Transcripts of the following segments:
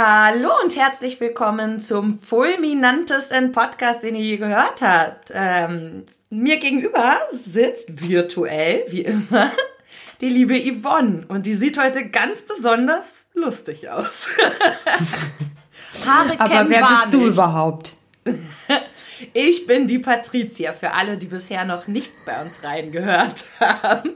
Hallo und herzlich willkommen zum fulminantesten Podcast, den ihr je gehört habt. Ähm, mir gegenüber sitzt virtuell, wie immer, die liebe Yvonne. Und die sieht heute ganz besonders lustig aus. Haare Aber wer bist du überhaupt? Ich bin die Patricia, für alle, die bisher noch nicht bei uns reingehört haben.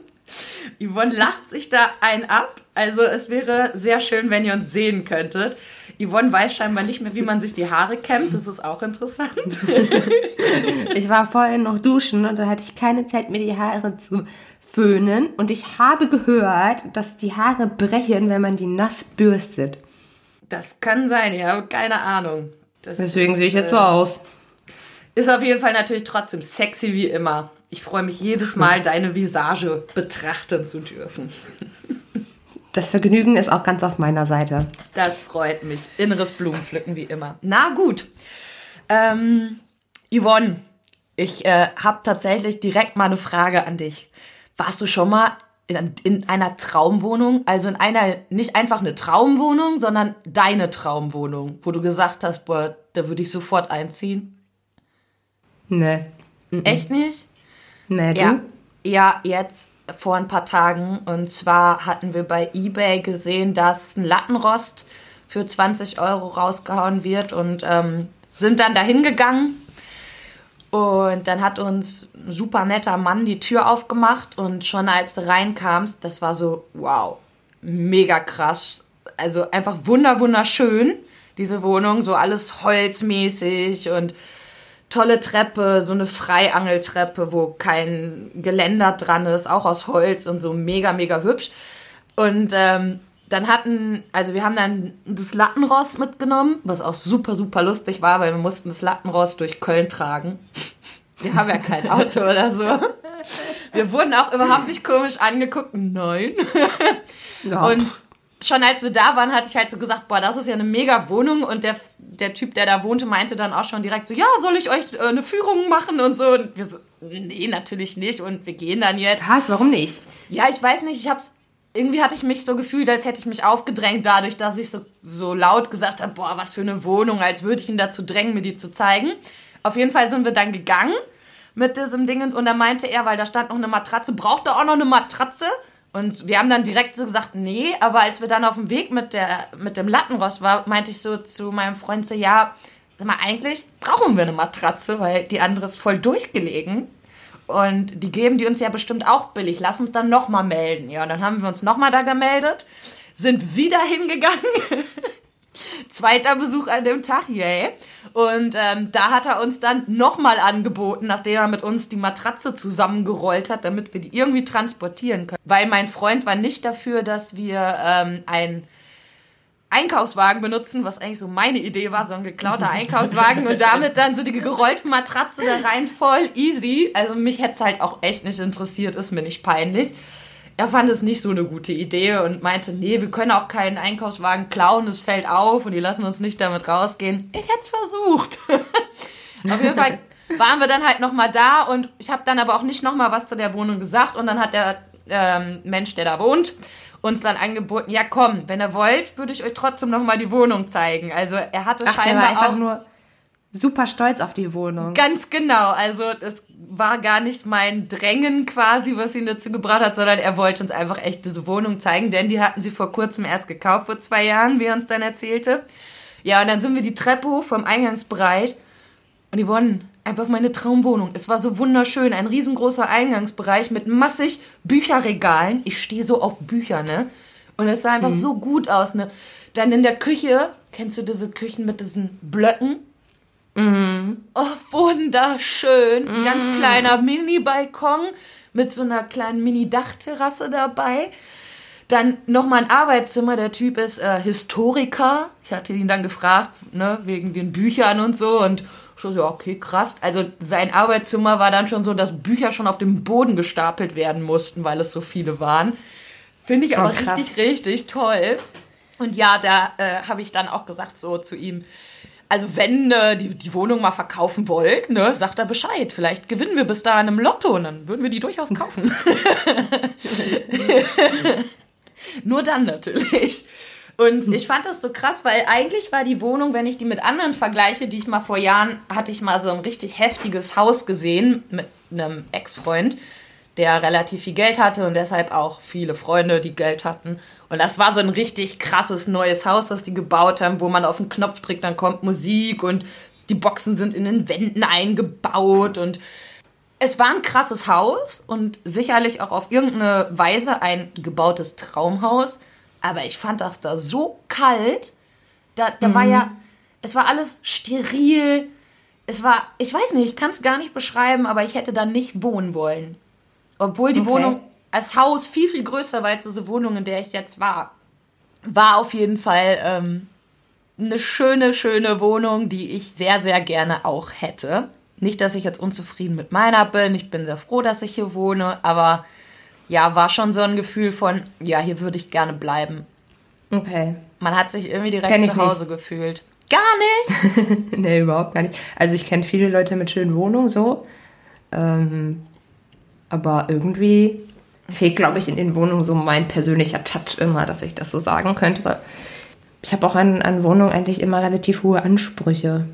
Yvonne lacht sich da ein ab. Also es wäre sehr schön, wenn ihr uns sehen könntet. Yvonne weiß scheinbar nicht mehr, wie man sich die Haare kämmt. Das ist auch interessant. ich war vorhin noch duschen und da hatte ich keine Zeit, mir die Haare zu föhnen. Und ich habe gehört, dass die Haare brechen, wenn man die nass bürstet. Das kann sein, ja, keine Ahnung. Das Deswegen sehe ich jetzt so äh, aus. Ist auf jeden Fall natürlich trotzdem sexy wie immer. Ich freue mich jedes Mal, deine Visage betrachten zu dürfen. Das Vergnügen ist auch ganz auf meiner Seite. Das freut mich. Inneres Blumenpflücken wie immer. Na gut. Ähm, Yvonne, ich äh, habe tatsächlich direkt mal eine Frage an dich. Warst du schon mal in, in einer Traumwohnung? Also in einer, nicht einfach eine Traumwohnung, sondern deine Traumwohnung, wo du gesagt hast, boah, da würde ich sofort einziehen? Nee. Echt nicht? Nee? Ja, ja, jetzt vor ein paar Tagen. Und zwar hatten wir bei eBay gesehen, dass ein Lattenrost für 20 Euro rausgehauen wird und ähm, sind dann dahin gegangen. Und dann hat uns ein super netter Mann die Tür aufgemacht und schon als du reinkamst, das war so, wow, mega krass. Also einfach wunder, wunderschön, diese Wohnung, so alles holzmäßig und tolle Treppe, so eine Freiangeltreppe, wo kein Geländer dran ist, auch aus Holz und so mega, mega hübsch. Und ähm, dann hatten, also wir haben dann das Lattenrost mitgenommen, was auch super, super lustig war, weil wir mussten das Lattenrost durch Köln tragen. Wir haben ja kein Auto oder so. Wir wurden auch überhaupt nicht komisch angeguckt. Nein. Ja. Und schon als wir da waren, hatte ich halt so gesagt, boah, das ist ja eine mega Wohnung und der, der Typ, der da wohnte, meinte dann auch schon direkt so, ja, soll ich euch äh, eine Führung machen und so und wir so, nee, natürlich nicht und wir gehen dann jetzt. Was, warum nicht? Ja, ich weiß nicht, ich hab's, irgendwie hatte ich mich so gefühlt, als hätte ich mich aufgedrängt dadurch, dass ich so, so laut gesagt habe, boah, was für eine Wohnung, als würde ich ihn dazu drängen, mir die zu zeigen. Auf jeden Fall sind wir dann gegangen mit diesem Ding und da meinte er, weil da stand noch eine Matratze, braucht er auch noch eine Matratze? Und wir haben dann direkt so gesagt, nee, aber als wir dann auf dem Weg mit, der, mit dem Lattenrost waren, meinte ich so zu meinem Freund so, ja, sag mal, eigentlich brauchen wir eine Matratze, weil die andere ist voll durchgelegen. Und die geben die uns ja bestimmt auch billig. Lass uns dann nochmal melden. Ja, und dann haben wir uns nochmal da gemeldet, sind wieder hingegangen. Zweiter Besuch an dem Tag, yay. Und ähm, da hat er uns dann nochmal angeboten, nachdem er mit uns die Matratze zusammengerollt hat, damit wir die irgendwie transportieren können. Weil mein Freund war nicht dafür, dass wir ähm, ein Einkaufswagen benutzen, was eigentlich so meine Idee war, so ein geklauter Einkaufswagen und damit dann so die gerollte Matratze da rein, voll easy. Also mich hätte es halt auch echt nicht interessiert, ist mir nicht peinlich er fand es nicht so eine gute Idee und meinte, nee, wir können auch keinen Einkaufswagen klauen, es fällt auf und die lassen uns nicht damit rausgehen. Ich hätte es versucht. Auf jeden Fall waren wir dann halt nochmal da und ich habe dann aber auch nicht nochmal was zu der Wohnung gesagt und dann hat der ähm, Mensch, der da wohnt, uns dann angeboten, ja komm, wenn ihr wollt, würde ich euch trotzdem nochmal die Wohnung zeigen. Also er hatte Ach, scheinbar auch nur super stolz auf die Wohnung. Ganz genau. Also das war gar nicht mein Drängen quasi, was ihn dazu gebracht hat, sondern er wollte uns einfach echt diese Wohnung zeigen, denn die hatten sie vor kurzem erst gekauft, vor zwei Jahren, wie er uns dann erzählte. Ja, und dann sind wir die Treppe hoch vom Eingangsbereich und die wurden einfach meine Traumwohnung. Es war so wunderschön, ein riesengroßer Eingangsbereich mit massig Bücherregalen. Ich stehe so auf Bücher, ne? Und es sah einfach mhm. so gut aus, ne? Dann in der Küche, kennst du diese Küchen mit diesen Blöcken? Mhm. Oh, wunderschön. Ein ganz mhm. kleiner Mini-Balkon mit so einer kleinen Mini-Dachterrasse dabei. Dann nochmal ein Arbeitszimmer. Der Typ ist äh, Historiker. Ich hatte ihn dann gefragt, ne, wegen den Büchern und so. Und ich so, ja, okay, krass. Also sein Arbeitszimmer war dann schon so, dass Bücher schon auf dem Boden gestapelt werden mussten, weil es so viele waren. Finde ich aber oh, richtig, richtig toll. Und ja, da äh, habe ich dann auch gesagt so zu ihm, also wenn äh, die, die Wohnung mal verkaufen wollt, ne, sagt er Bescheid. Vielleicht gewinnen wir bis dahin im Lotto und dann würden wir die durchaus kaufen. Nur dann natürlich. Und ich fand das so krass, weil eigentlich war die Wohnung, wenn ich die mit anderen vergleiche, die ich mal vor Jahren, hatte ich mal so ein richtig heftiges Haus gesehen mit einem Ex-Freund, der relativ viel Geld hatte und deshalb auch viele Freunde, die Geld hatten. Und das war so ein richtig krasses neues Haus, das die gebaut haben, wo man auf den Knopf drückt, dann kommt Musik und die Boxen sind in den Wänden eingebaut und es war ein krasses Haus und sicherlich auch auf irgendeine Weise ein gebautes Traumhaus. Aber ich fand das da so kalt. Da, da mhm. war ja, es war alles steril. Es war, ich weiß nicht, ich kann es gar nicht beschreiben, aber ich hätte da nicht wohnen wollen. Obwohl die okay. Wohnung als Haus viel, viel größer war als diese Wohnung, in der ich jetzt war. War auf jeden Fall ähm, eine schöne, schöne Wohnung, die ich sehr, sehr gerne auch hätte. Nicht, dass ich jetzt unzufrieden mit meiner bin. Ich bin sehr froh, dass ich hier wohne. Aber ja, war schon so ein Gefühl von, ja, hier würde ich gerne bleiben. Okay. Man hat sich irgendwie direkt zu Hause nicht. gefühlt. Gar nicht? nee, überhaupt gar nicht. Also ich kenne viele Leute mit schönen Wohnungen so. Ähm, aber irgendwie fehlt, glaube ich, in den Wohnungen so mein persönlicher Touch immer, dass ich das so sagen könnte. Ich habe auch an, an Wohnungen eigentlich immer relativ hohe Ansprüche.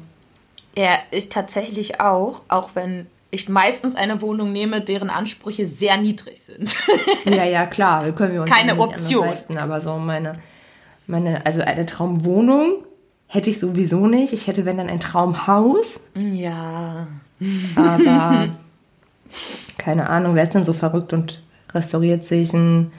Ja, ich tatsächlich auch, auch wenn ich meistens eine Wohnung nehme, deren Ansprüche sehr niedrig sind. ja, ja, klar, wir können wir uns keine Option leisten, aber so meine meine also eine Traumwohnung hätte ich sowieso nicht. Ich hätte wenn dann ein Traumhaus. Ja. Aber keine Ahnung, wer ist denn so verrückt und restauriert sich einen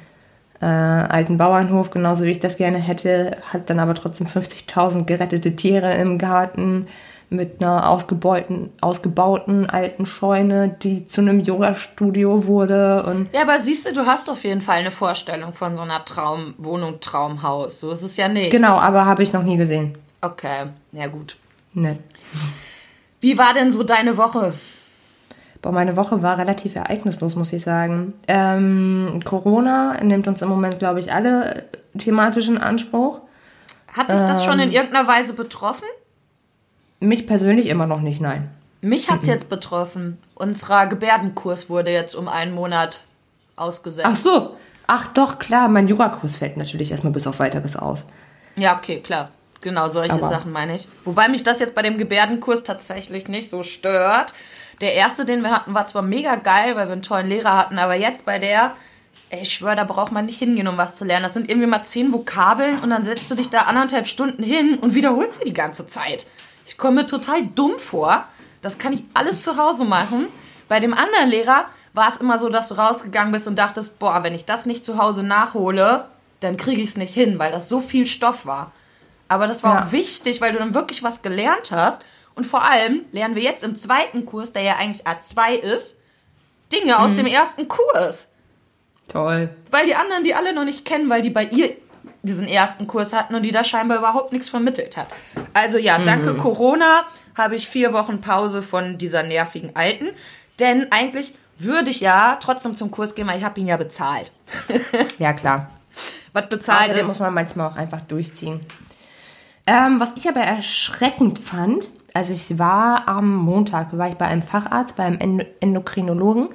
äh, alten Bauernhof, genauso wie ich das gerne hätte, hat dann aber trotzdem 50.000 gerettete Tiere im Garten mit einer ausgebauten, ausgebauten alten Scheune, die zu einem Yoga-Studio wurde. Und ja, aber siehst du, du hast auf jeden Fall eine Vorstellung von so einer Traumwohnung, Traumhaus. So ist es ja nicht. Genau, aber habe ich noch nie gesehen. Okay, ja gut. Ne. Wie war denn so deine Woche? Boah, meine Woche war relativ ereignislos, muss ich sagen. Ähm, Corona nimmt uns im Moment, glaube ich, alle thematisch in Anspruch. Hat dich das schon in ähm, irgendeiner Weise betroffen? Mich persönlich immer noch nicht, nein. Mich hat es jetzt betroffen. Unser Gebärdenkurs wurde jetzt um einen Monat ausgesetzt. Ach so. Ach doch, klar. Mein Yogakurs fällt natürlich erstmal bis auf weiteres aus. Ja, okay, klar. Genau, solche Aber Sachen meine ich. Wobei mich das jetzt bei dem Gebärdenkurs tatsächlich nicht so stört. Der erste, den wir hatten, war zwar mega geil, weil wir einen tollen Lehrer hatten, aber jetzt bei der, ey, ich schwöre, da braucht man nicht hingehen, um was zu lernen. Das sind irgendwie mal zehn Vokabeln und dann setzt du dich da anderthalb Stunden hin und wiederholst sie die ganze Zeit. Ich komme mir total dumm vor. Das kann ich alles zu Hause machen. Bei dem anderen Lehrer war es immer so, dass du rausgegangen bist und dachtest, boah, wenn ich das nicht zu Hause nachhole, dann kriege ich es nicht hin, weil das so viel Stoff war. Aber das war ja. auch wichtig, weil du dann wirklich was gelernt hast und vor allem lernen wir jetzt im zweiten Kurs, der ja eigentlich A2 ist, Dinge mhm. aus dem ersten Kurs. Toll. Weil die anderen die alle noch nicht kennen, weil die bei ihr diesen ersten Kurs hatten und die da scheinbar überhaupt nichts vermittelt hat. Also ja, danke mhm. Corona habe ich vier Wochen Pause von dieser nervigen Alten. Denn eigentlich würde ich ja trotzdem zum Kurs gehen, weil ich habe ihn ja bezahlt. ja, klar. Was bezahlt ist. muss man manchmal auch einfach durchziehen. Ähm, was ich aber erschreckend fand, also ich war am Montag, war ich bei einem Facharzt, beim Endokrinologen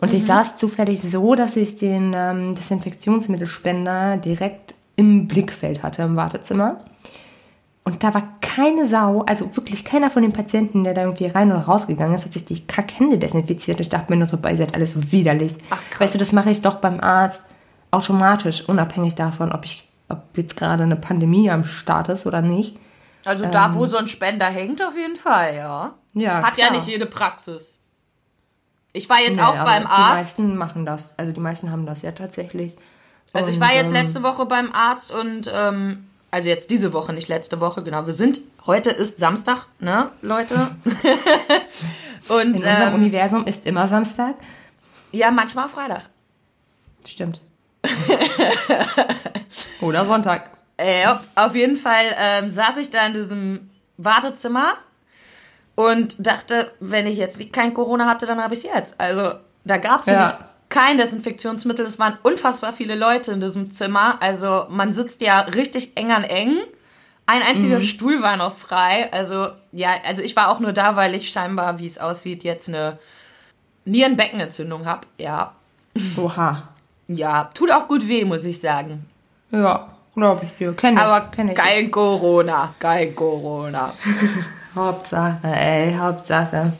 und mhm. ich saß zufällig so, dass ich den ähm, Desinfektionsmittelspender direkt im Blickfeld hatte im Wartezimmer. Und da war keine Sau, also wirklich keiner von den Patienten, der da irgendwie rein oder rausgegangen ist, hat sich die Kackhände desinfiziert. Ich dachte mir nur so, ihr seid alles so widerlich. Ach, krass. Weißt du, das mache ich doch beim Arzt automatisch, unabhängig davon, ob ich, ob jetzt gerade eine Pandemie am Start ist oder nicht. Also da, ähm, wo so ein Spender hängt, auf jeden Fall, ja. Ja. Hat klar. ja nicht jede Praxis. Ich war jetzt nee, auch beim Arzt. Die meisten machen das. Also die meisten haben das ja tatsächlich. Also und, ich war jetzt ähm, letzte Woche beim Arzt und ähm, also jetzt diese Woche, nicht letzte Woche, genau. Wir sind, heute ist Samstag, ne, Leute? und, In unserem ähm, Universum ist immer Samstag. Ja, manchmal Freitag. Stimmt. Oder Sonntag. Äh, auf jeden Fall ähm, saß ich da in diesem Wartezimmer und dachte, wenn ich jetzt kein Corona hatte, dann habe ich es jetzt. Also da gab es ja. kein Desinfektionsmittel. Es waren unfassbar viele Leute in diesem Zimmer. Also man sitzt ja richtig eng an eng. Ein einziger mhm. Stuhl war noch frei. Also ja, also ich war auch nur da, weil ich scheinbar, wie es aussieht, jetzt eine Nierenbeckenentzündung habe. Ja. Oha. Ja, tut auch gut weh, muss ich sagen. Ja. Glaube ich dir. Kenn ich. Aber kenn ich. kein Corona, kein Corona. Hauptsache, ey, Hauptsache.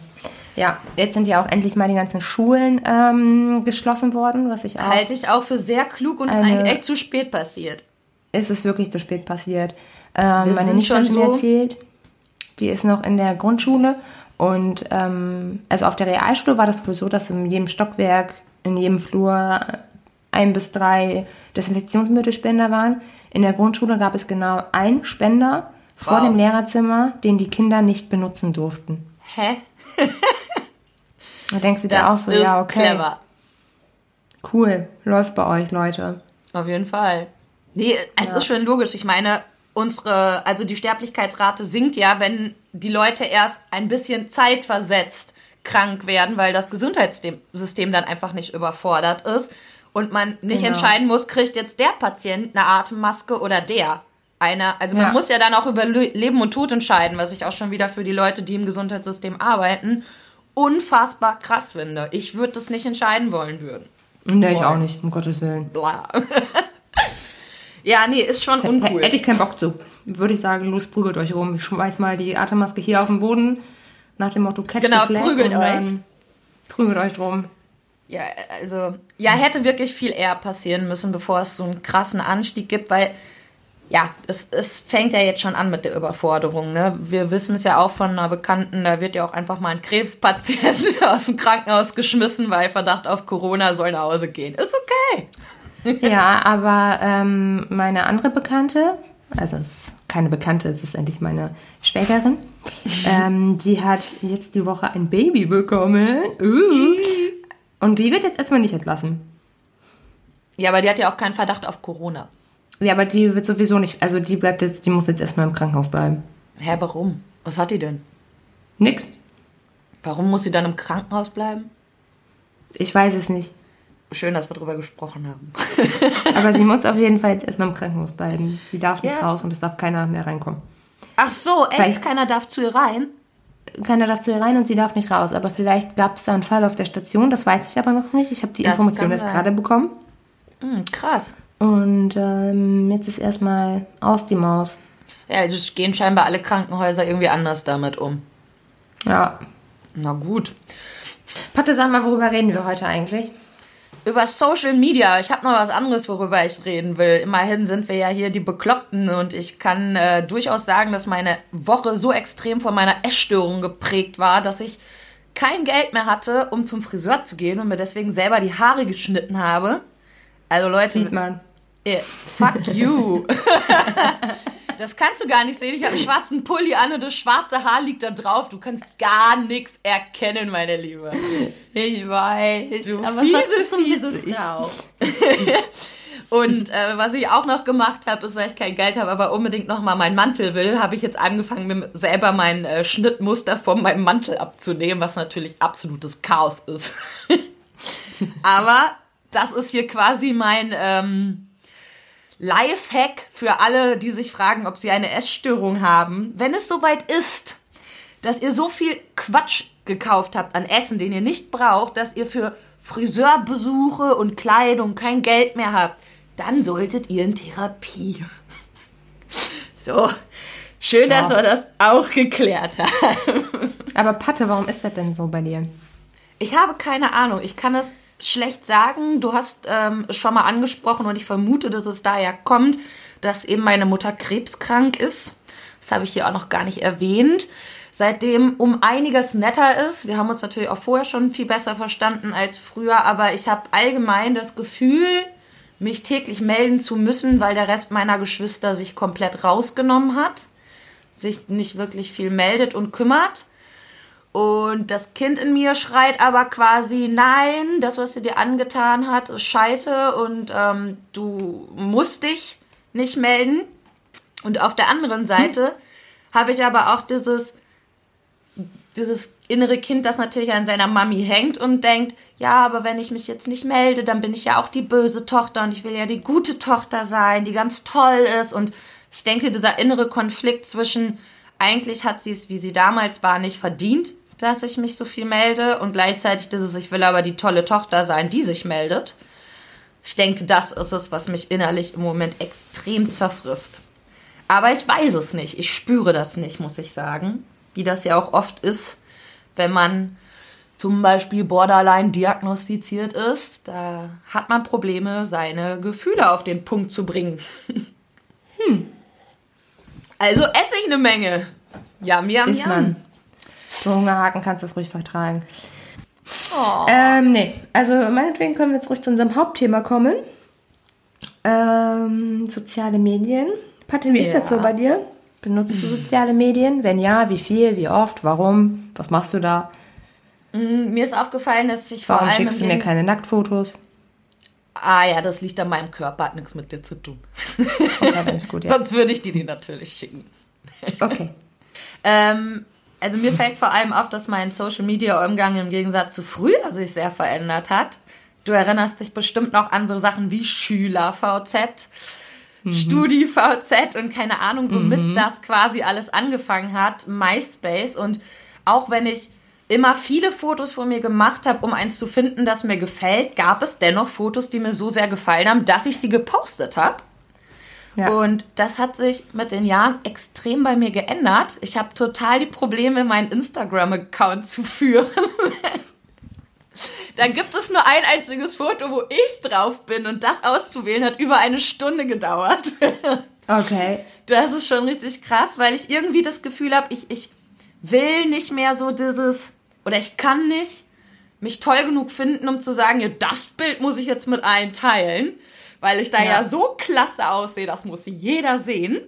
Ja, jetzt sind ja auch endlich mal die ganzen Schulen ähm, geschlossen worden, was ich auch. Halte ich auch für sehr klug und ist eigentlich echt zu spät passiert. ist es wirklich zu spät passiert. Ähm, meine Nichte hat mir erzählt, die ist noch in der Grundschule und ähm, also auf der Realschule war das wohl so, dass in jedem Stockwerk, in jedem Flur ein bis drei Desinfektionsmittelspender waren. In der Grundschule gab es genau einen Spender vor Wow. dem Lehrerzimmer, den die Kinder nicht benutzen durften. Hä? Da denkst du dir auch so, ja, okay, clever. cool, läuft bei euch, Leute. Auf jeden Fall. Nee, es Ja. ist schon logisch. Ich meine, unsere, also die Sterblichkeitsrate sinkt ja, wenn die Leute erst ein bisschen zeitversetzt krank werden, weil das Gesundheitssystem dann einfach nicht überfordert ist und man nicht Genau. entscheiden muss, kriegt jetzt der Patient eine Atemmaske oder der. Einer, also man Ja. muss ja dann auch über Le- Leben und Tod entscheiden, was ich auch schon wieder für die Leute, die im Gesundheitssystem arbeiten, unfassbar krass finde. Ich würde das nicht entscheiden wollen würden. Nee, ich auch nicht, um Gottes Willen. Bla. ja, nee, ist schon uncool. Hätte ich keinen Bock zu. Würde ich sagen, los, prügelt euch rum. Ich schmeiß mal die Atemmaske hier auf den Boden. Nach dem Motto, catch Genau, the flag. prügelt und euch. Prügelt euch drum. Ja, also, ja, hätte wirklich viel eher passieren müssen, bevor es so einen krassen Anstieg gibt, weil, ja, es, es fängt ja jetzt schon an mit der Überforderung, ne? Wir wissen es ja auch von einer Bekannten, da wird ja auch einfach mal ein Krebspatient aus dem Krankenhaus geschmissen, weil Verdacht auf Corona soll nach Hause gehen. Ist okay. Ja, aber ähm, meine andere Bekannte, also es ist keine Bekannte, es ist endlich meine Schwägerin, ähm, die hat jetzt die Woche ein Baby bekommen. Uh. Und die wird jetzt erstmal nicht entlassen. Ja, aber die hat ja auch keinen Verdacht auf Corona. Ja, aber die wird sowieso nicht, also die bleibt jetzt, die muss jetzt erstmal im Krankenhaus bleiben. Hä, warum? Was hat die denn? Nix. Warum muss sie dann im Krankenhaus bleiben? Ich weiß es nicht. Schön, dass wir drüber gesprochen haben. Aber sie muss auf jeden Fall jetzt erstmal im Krankenhaus bleiben. Sie darf nicht Ja. raus und es darf keiner mehr reinkommen. Ach so, echt? Vielleicht- Keiner darf zu ihr rein? Keiner darf zu ihr rein und sie darf nicht raus. Aber vielleicht gab es da einen Fall auf der Station, das weiß ich aber noch nicht. Ich habe die Das Information erst gerade bekommen. Hm, krass. Und ähm, jetzt ist erstmal aus die Maus. Ja, also gehen scheinbar alle Krankenhäuser irgendwie anders damit um. Ja. Na gut. Patte, sag mal, worüber reden wir heute eigentlich? Über Social Media. Ich habe noch was anderes, worüber ich reden will. Immerhin sind wir ja hier die Bekloppten und ich kann äh, durchaus sagen, dass meine Woche so extrem von meiner Essstörung geprägt war, dass ich kein Geld mehr hatte, um zum Friseur zu gehen und mir deswegen selber die Haare geschnitten habe. Also Leute, Sieht man. Eh, fuck you. das kannst du gar nicht sehen. Ich habe einen schwarzen Pulli an und das schwarze Haar liegt da drauf. Du kannst gar nichts erkennen, meine Liebe. Ich weiß. Du aber fiese, was fiese witzig? Frau. Und äh, was ich auch noch gemacht habe, ist, weil ich kein Geld habe, aber unbedingt noch mal meinen Mantel will, habe ich jetzt angefangen, mir selber mein äh, Schnittmuster von meinem Mantel abzunehmen, was natürlich absolutes Chaos ist. aber das ist hier quasi mein ähm, Lifehack für alle, die sich fragen, ob sie eine Essstörung haben. Wenn es soweit ist, dass ihr so viel Quatsch gekauft habt an Essen, den ihr nicht braucht, dass ihr für Friseurbesuche und Kleidung kein Geld mehr habt, dann solltet ihr in Therapie. So, schön, dass Ja. wir das auch geklärt haben. Aber Patte, warum ist das denn so bei dir? Ich habe keine Ahnung. Ich kann es schlecht sagen. Du hast ähm, schon mal angesprochen und ich vermute, dass es daher kommt, dass eben meine Mutter krebskrank ist. Das habe ich hier auch noch gar nicht erwähnt. Seitdem um einiges netter ist. Wir haben uns natürlich auch vorher schon viel besser verstanden als früher, aber ich habe allgemein das Gefühl, mich täglich melden zu müssen, weil der Rest meiner Geschwister sich komplett rausgenommen hat, sich nicht wirklich viel meldet und kümmert. Und das Kind in mir schreit aber quasi, nein, das, was sie dir angetan hat, ist scheiße und ähm, du musst dich nicht melden. Und auf der anderen Seite habe ich aber auch dieses, dieses innere Kind, das natürlich an seiner Mami hängt und denkt, ja, aber wenn ich mich jetzt nicht melde, dann bin ich ja auch die böse Tochter und ich will ja die gute Tochter sein, die ganz toll ist. Und ich denke, dieser innere Konflikt zwischen, eigentlich hat sie es, wie sie damals war, nicht verdient, dass ich mich so viel melde und gleichzeitig dieses, ich will aber die tolle Tochter sein, die sich meldet. Ich denke, das ist es, was mich innerlich im Moment extrem zerfrisst. Aber ich weiß es nicht. Ich spüre das nicht, muss ich sagen. Wie das ja auch oft ist, wenn man zum Beispiel Borderline diagnostiziert ist. Da hat man Probleme, seine Gefühle auf den Punkt zu bringen. hm. Also esse ich eine Menge. Ja, mir Ist man. So Hungerhaken kannst du das ruhig vertragen. Oh. Ähm, nee, also meinetwegen können wir jetzt ruhig zu unserem Hauptthema kommen. Ähm, soziale Medien. Patte, wie ist das so bei dir? Benutzt du soziale Medien? Wenn ja, wie viel, wie oft, warum? Was machst du da? Mm, mir ist aufgefallen, dass ich vor Warum allem. schickst du mir keine Nacktfotos? Ah ja, das liegt an meinem Körper, hat nichts mit dir zu tun. Okay, gut, ja. Sonst würde ich dir die natürlich schicken. Okay. ähm, also mir fällt vor allem auf, dass mein Social Media Umgang im Gegensatz zu früher sich sehr verändert hat. Du erinnerst dich bestimmt noch an so Sachen wie Schüler-VZ, mhm. Studi-VZ und keine Ahnung, womit mhm. das quasi alles angefangen hat, MySpace. Und auch wenn ich immer viele Fotos von mir gemacht habe, um eins zu finden, das mir gefällt, gab es dennoch Fotos, die mir so sehr gefallen haben, dass ich sie gepostet habe. Ja. Und das hat sich mit den Jahren extrem bei mir geändert. Ich habe total die Probleme, meinen Instagram-Account zu führen. Dann gibt es nur ein einziges Foto, wo ich drauf bin und das auszuwählen hat über eine Stunde gedauert. Okay. Das ist schon richtig krass, weil ich irgendwie das Gefühl habe, ich, ich will nicht mehr so dieses, oder ich kann nicht mich toll genug finden, um zu sagen, ja, das Bild muss ich jetzt mit allen teilen, weil ich da ja, ja so klasse aussehe, das muss jeder sehen.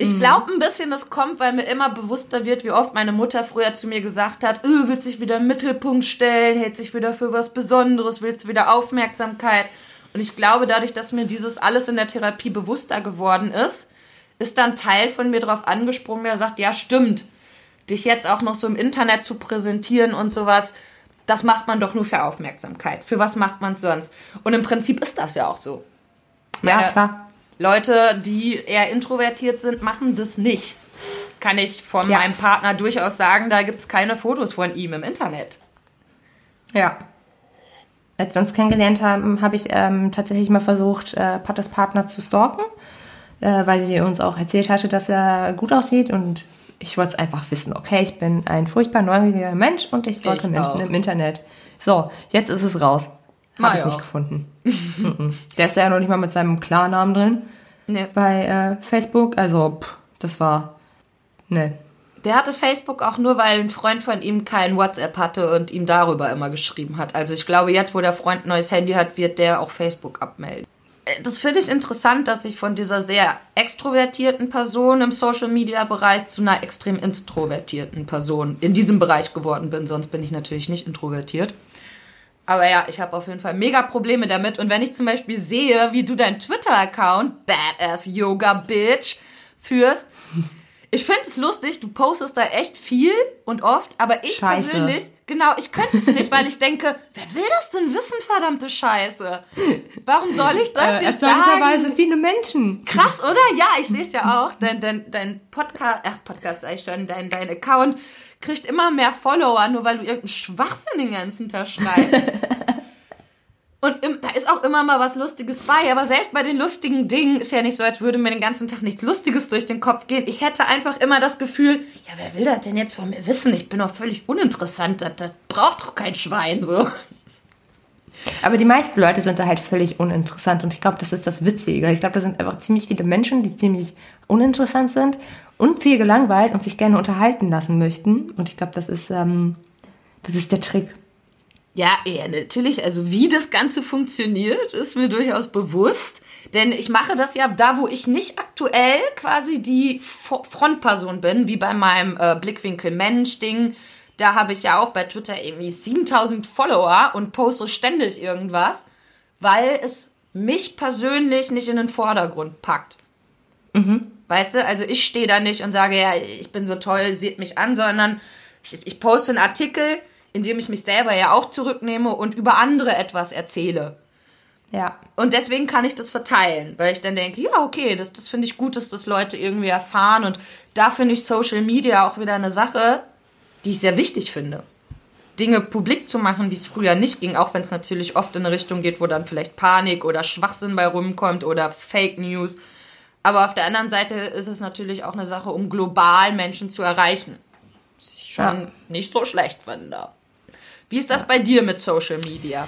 Ich mhm. glaube ein bisschen, das kommt, weil mir immer bewusster wird, wie oft meine Mutter früher zu mir gesagt hat, öh, wird sich wieder im Mittelpunkt stellen, hält sich wieder für was Besonderes, willst wieder Aufmerksamkeit. Und ich glaube, dadurch, dass mir dieses alles in der Therapie bewusster geworden ist, ist dann Teil von mir drauf angesprungen, der sagt, ja, stimmt, dich jetzt auch noch so im Internet zu präsentieren und sowas, das macht man doch nur für Aufmerksamkeit. Für was macht man es sonst? Und im Prinzip ist das ja auch so. Meine ja, klar. Leute, die eher introvertiert sind, machen das nicht. Kann ich von ja. meinem Partner durchaus sagen, da gibt es keine Fotos von ihm im Internet. Ja. Als wir uns kennengelernt haben, habe ich ähm, tatsächlich mal versucht, äh, Pattes Partner zu stalken, äh, weil sie uns auch erzählt hatte, dass er gut aussieht und ich wollte es einfach wissen. Okay, ich bin ein furchtbar neugieriger Mensch und ich sollte ich Menschen auch. im Internet. So, jetzt ist es raus. Habe ich nicht gefunden. Der ist ja noch nicht mal mit seinem Klarnamen drin. Nee. Bei äh, Facebook. Also, pff, das war. Ne. Der hatte Facebook auch nur, weil ein Freund von ihm kein WhatsApp hatte und ihm darüber immer geschrieben hat. Also ich glaube, jetzt, wo der Freund ein neues Handy hat, wird der auch Facebook abmelden das finde ich interessant, dass ich von dieser sehr extrovertierten Person im Social-Media-Bereich zu einer extrem introvertierten Person in diesem Bereich geworden bin. Sonst bin ich natürlich nicht introvertiert. Aber ja, ich habe auf jeden Fall mega Probleme damit. Und wenn ich zum Beispiel sehe, wie du deinen Twitter-Account, Badass Yoga Bitch, führst, ich finde es lustig, du postest da echt viel und oft, aber ich Scheiße. persönlich, genau, ich könnte es nicht, weil ich denke, wer will das denn wissen, verdammte Scheiße? Warum soll ich das äh, jetzt sagen? viele Menschen. Krass, oder? Ja, ich sehe es ja auch. Dein, dein, dein Podcast, ach, Podcast sag ich schon, dein, dein Account kriegt immer mehr Follower, nur weil du irgendeinen Schwachsinn den ganzen Tag schreibst. Und im, da ist auch immer mal was Lustiges bei, aber selbst bei den lustigen Dingen ist ja nicht so, als würde mir den ganzen Tag nichts Lustiges durch den Kopf gehen. Ich hätte einfach immer das Gefühl, ja, wer will das denn jetzt von mir wissen? Ich bin doch völlig uninteressant, das, das braucht doch kein Schwein so. Aber die meisten Leute sind da halt völlig uninteressant und ich glaube, das ist das Witzige. Ich glaube, da sind einfach ziemlich viele Menschen, die ziemlich uninteressant sind und viel gelangweilt und sich gerne unterhalten lassen möchten. Und ich glaube, das ähm, das ist der Trick. Ja, ja, natürlich. Also wie das Ganze funktioniert, ist mir durchaus bewusst. Denn ich mache das ja da, wo ich nicht aktuell quasi die Frontperson bin, wie bei meinem äh, Blickwinkel-Mensch-Ding. Da habe ich ja auch bei Twitter irgendwie 7000 Follower und poste ständig irgendwas, weil es mich persönlich nicht in den Vordergrund packt. Mhm. Weißt du, also ich stehe da nicht und sage, ja, ich bin so toll, seht mich an, sondern ich, ich poste einen Artikel, indem ich mich selber ja auch zurücknehme und über andere etwas erzähle. Ja. Und deswegen kann ich das verteilen, weil ich dann denke, ja, okay, das, das finde ich gut, dass das Leute irgendwie erfahren. Und da finde ich Social Media auch wieder eine Sache, die ich sehr wichtig finde. Dinge publik zu machen, wie es früher nicht ging, auch wenn es natürlich oft in eine Richtung geht, wo dann vielleicht Panik oder Schwachsinn bei rumkommt oder Fake News. Aber auf der anderen Seite ist es natürlich auch eine Sache, um global Menschen zu erreichen. Was ich schon Ja. nicht so schlecht finde. Wie ist das bei dir mit Social Media?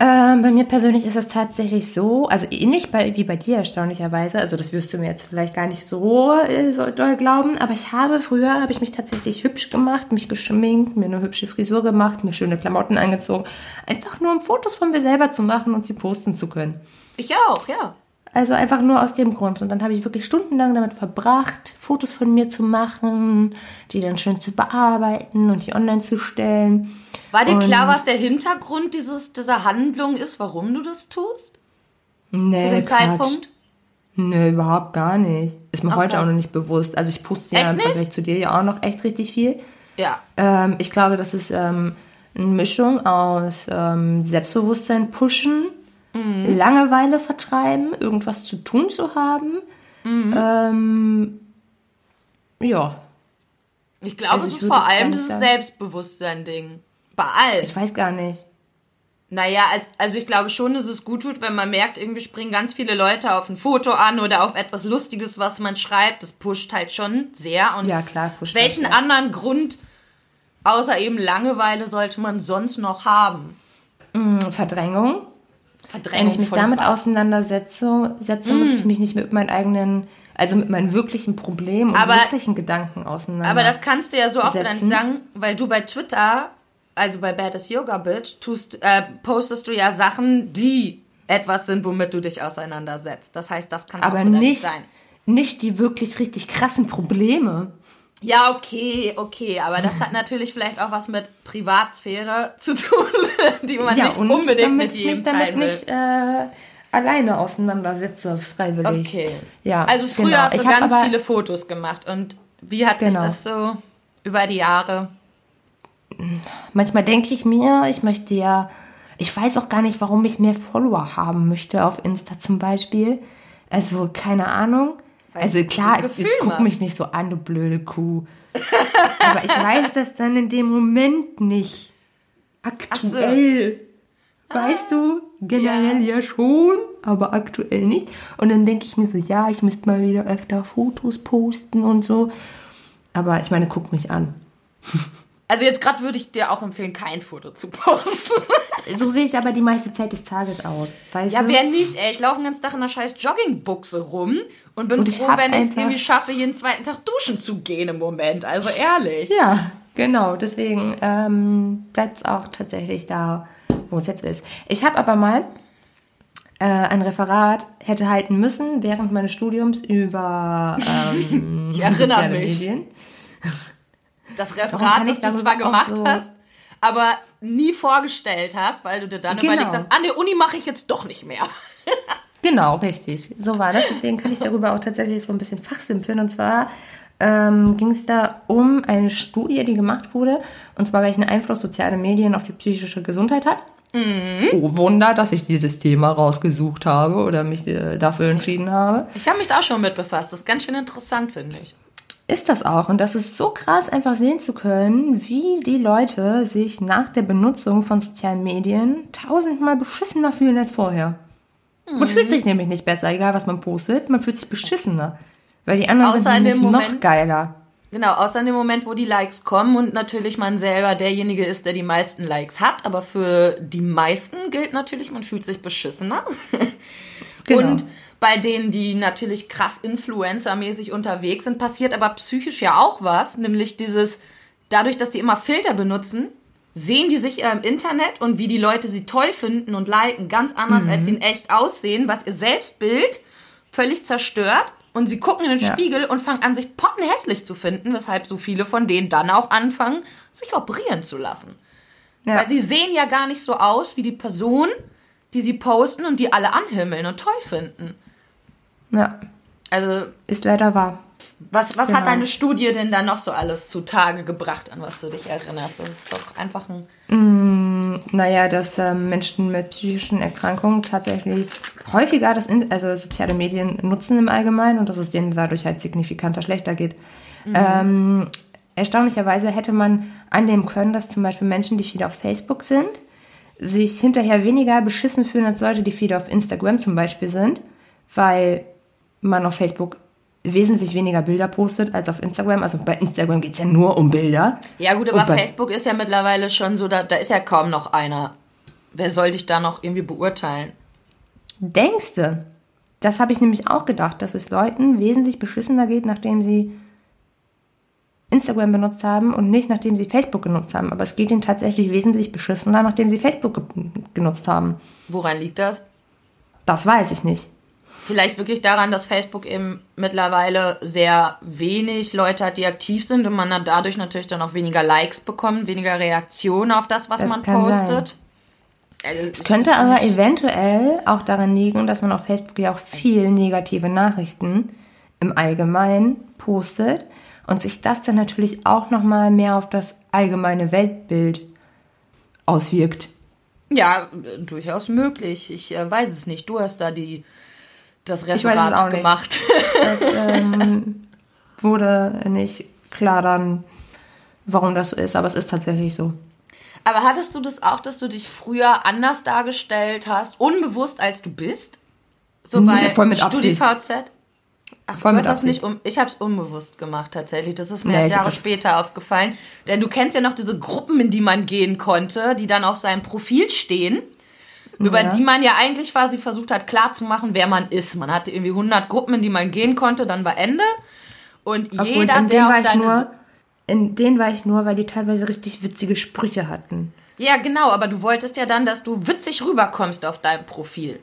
Ähm, bei mir persönlich ist es tatsächlich so, also ähnlich bei, wie bei dir erstaunlicherweise, also das wirst du mir jetzt vielleicht gar nicht so, äh, so doll glauben, aber ich habe früher, habe ich mich tatsächlich hübsch gemacht, mich geschminkt, mir eine hübsche Frisur gemacht, mir schöne Klamotten angezogen, einfach nur um Fotos von mir selber zu machen und sie posten zu können. Ich auch, ja. Also einfach nur aus dem Grund. Und dann habe ich wirklich stundenlang damit verbracht, Fotos von mir zu machen, die dann schön zu bearbeiten und die online zu stellen. War dir Und- klar, was der Hintergrund dieses, dieser Handlung ist, warum du das tust? Nee, Zu dem Quatsch. Zeitpunkt? Nee, überhaupt gar nicht. Ist mir heute Okay. auch noch nicht bewusst. Also ich poste ja Echt im nicht? Vergleich zu dir ja auch noch echt richtig viel. Ja. Ähm, ich glaube, das ist ähm, eine Mischung aus ähm, Selbstbewusstsein pushen, Mhm. Langeweile vertreiben, irgendwas zu tun zu haben. Mhm. Ähm, ja, Ich glaube, Also es ist vor allem dieses Selbstbewusstsein-Ding. Bei allen. ich weiß gar nicht. Naja, als, also ich glaube schon, dass es gut tut, wenn man merkt, irgendwie springen ganz viele Leute auf ein Foto an oder auf etwas Lustiges, was man schreibt. Das pusht halt schon sehr. Und Ja, klar. pusht welchen das, ja. anderen Grund außer eben Langeweile sollte man sonst noch haben? Verdrängung. Wenn Verdrängung ich mich damit was? auseinandersetze, setze, muss ich mich nicht mit meinen eigenen, also mit meinen wirklichen Problemen und Aber- wirklichen Gedanken auseinander. Aber das kannst du ja so oft wieder nicht sagen, weil du bei Twitter, also bei Badass Yoga Bitch, tust, äh, postest du ja Sachen, die etwas sind, womit du dich auseinandersetzt. Das heißt, das kann auch aber wieder nicht, sein. nicht die wirklich richtig krassen Probleme. Ja, okay, okay, aber das hat natürlich vielleicht auch was mit Privatsphäre zu tun, die man ja, nicht und unbedingt damit mit ich jedem mich damit nicht äh, alleine auseinandersetze, freiwillig. Okay. Ja, Also früher genau. hast du Ich ganz viele Fotos gemacht und wie hat sich Genau. das so über die Jahre? Manchmal denke ich mir, ich möchte ja, ich weiß auch gar nicht, warum ich mehr Follower haben möchte auf Insta zum Beispiel. Also keine Ahnung. Weil also klar, Gefühl jetzt guck mich nicht so an, du blöde Kuh. Aber ich weiß das dann in dem Moment nicht. Aktuell. Weißt du, generell ja. schon, aber aktuell nicht. Und dann denke ich mir so, ja, ich müsste mal wieder öfter Fotos posten und so. Aber ich meine, guck mich an. Also jetzt gerade würde ich dir auch empfehlen, kein Foto zu posten. So sehe ich aber die meiste Zeit des Tages aus. Weißt Ja, du? wer nicht, ey. Ich laufe den ganzen Tag in einer scheiß Joggingbuchse rum und bin Und ich froh, wenn ich es irgendwie schaffe, jeden zweiten Tag duschen zu gehen im Moment. Also ehrlich. Ja, genau. Deswegen ähm, bleibt es auch tatsächlich da, wo es jetzt ist. Ich habe aber mal äh, ein Referat hätte halten müssen während meines Studiums über ähm, Ich erinnere soziale mich. Medien. Das Referat, das du zwar gemacht so- hast, aber nie vorgestellt hast, weil du dir dann Genau. überlegt hast, an der Uni mache ich jetzt doch nicht mehr. Genau, richtig. So war das. Deswegen kann ich darüber auch tatsächlich so ein bisschen fachsimpeln. Und zwar ähm, ging es da um eine Studie, die gemacht wurde. Und zwar, welchen Einfluss soziale Medien auf die psychische Gesundheit hat. Oh, Wunder, dass ich dieses Thema rausgesucht habe oder mich äh, dafür entschieden habe. Ich habe mich da auch schon mit befasst. Das ist ganz schön interessant, finde ich. Ist das auch. Und das ist so krass, einfach sehen zu können, wie die Leute sich nach der Benutzung von sozialen Medien tausendmal beschissener fühlen als vorher. Man fühlt sich nämlich nicht besser, egal was man postet. Man fühlt sich beschissener. Weil die anderen Außer sind in nämlich noch geiler. Genau, außer in dem Moment, wo die Likes kommen und natürlich man selber derjenige ist, der die meisten Likes hat. Aber für die meisten gilt natürlich, man fühlt sich beschissener. Genau. Und bei denen, die natürlich krass influencermäßig unterwegs sind, passiert aber psychisch ja auch was. Nämlich dieses, dadurch, dass die immer Filter benutzen, sehen die sich ja im Internet und wie die Leute sie toll finden und liken, ganz anders, als Mhm. sie in echt aussehen, was ihr Selbstbild völlig zerstört. Und sie gucken in den Ja. Spiegel und fangen an, sich pottenhässlich zu finden, weshalb so viele von denen dann auch anfangen, sich operieren zu lassen. Ja. Weil sie sehen ja gar nicht so aus wie die Person, die sie posten und die alle anhimmeln und toll finden. Ja, Also, ist leider wahr. was, was Genau. hat deine Studie denn da noch so alles zutage gebracht, an was du dich erinnerst? Das ist doch einfach ein. Naja, dass ähm, Menschen mit psychischen Erkrankungen tatsächlich häufiger das in, also soziale Medien nutzen im Allgemeinen und dass es denen dadurch halt signifikanter schlechter geht. Ähm, erstaunlicherweise hätte man annehmen können, dass zum Beispiel Menschen, die viel auf Facebook sind, sich hinterher weniger beschissen fühlen als Leute, die viel auf Instagram zum Beispiel sind, weil man auf Facebook wesentlich weniger Bilder postet als auf Instagram. Also bei Instagram geht es ja nur um Bilder. Ja gut, aber Facebook ist ja mittlerweile schon so, da, da ist ja kaum noch einer. Wer soll dich da noch irgendwie beurteilen? Denkste? Das habe ich nämlich auch gedacht, dass es Leuten wesentlich beschissener geht, nachdem sie Instagram benutzt haben und nicht nachdem sie Facebook genutzt haben. Aber es geht ihnen tatsächlich wesentlich beschissener, nachdem sie Facebook ge genutzt haben. Woran liegt das? Das weiß ich nicht. Vielleicht wirklich daran, dass Facebook eben mittlerweile sehr wenig Leute hat, die aktiv sind und man dadurch natürlich dann auch weniger Likes bekommt, weniger Reaktionen auf das, was das man postet. Also, es könnte aber eventuell auch daran liegen, dass man auf Facebook ja auch viel negative Nachrichten im Allgemeinen postet und sich das dann natürlich auch noch mal mehr auf das allgemeine Weltbild auswirkt. Ja, durchaus möglich. Ich äh, weiß es nicht. Du hast da die das Referat gemacht. Das ähm, wurde nicht klar dann, warum das so ist, aber es ist tatsächlich so. Aber hattest du das auch, dass du dich früher anders dargestellt hast, unbewusst als du bist? So bei Voll mit StudiVZ? Ach, Voll mit das nicht um, ich habe es unbewusst gemacht tatsächlich. Das ist mir nee, erst Jahre später aufgefallen. Denn du kennst ja noch diese Gruppen, in die man gehen konnte, die dann auf seinem Profil stehen über ja. die man ja eigentlich quasi versucht hat klarzumachen, wer man ist. Man hatte irgendwie 100 Gruppen, in die man gehen konnte, dann war Ende. Und Obwohl, jeder, der auf deine... Nur, in denen war ich nur, weil die teilweise richtig witzige Sprüche hatten. Ja, genau, aber du wolltest ja dann, dass du witzig rüberkommst auf deinem Profil.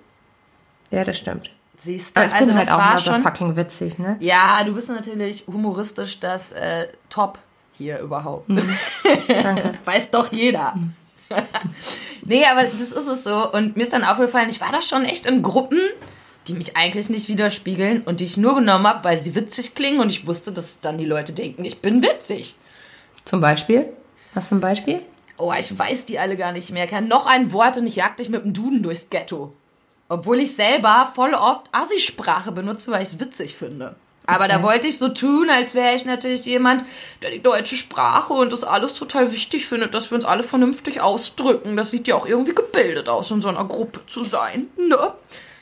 Ja, das stimmt. Siehst du, aber ich also bin halt auch mal so fucking witzig, ne? Ja, du bist natürlich humoristisch das äh, Top hier überhaupt. Mhm. Danke. Weiß doch jeder. Mhm. Nee, aber das ist es so. Und mir ist dann aufgefallen, ich war da schon echt in Gruppen, die mich eigentlich nicht widerspiegeln und die ich nur genommen habe, weil sie witzig klingen und ich wusste, dass dann die Leute denken, ich bin witzig. Zum Beispiel? Hast du ein Beispiel? Oh, ich weiß die alle gar nicht mehr. Ich kann noch ein Wort und ich jag dich mit dem Duden durchs Ghetto. Obwohl ich selber voll oft Assi-Sprache benutze, weil ich es witzig finde. Aber okay. da wollte ich so tun, als wäre ich natürlich jemand, der die deutsche Sprache und das alles total wichtig findet, dass wir uns alle vernünftig ausdrücken. Das sieht ja auch irgendwie gebildet aus, in so einer Gruppe zu sein. Ne?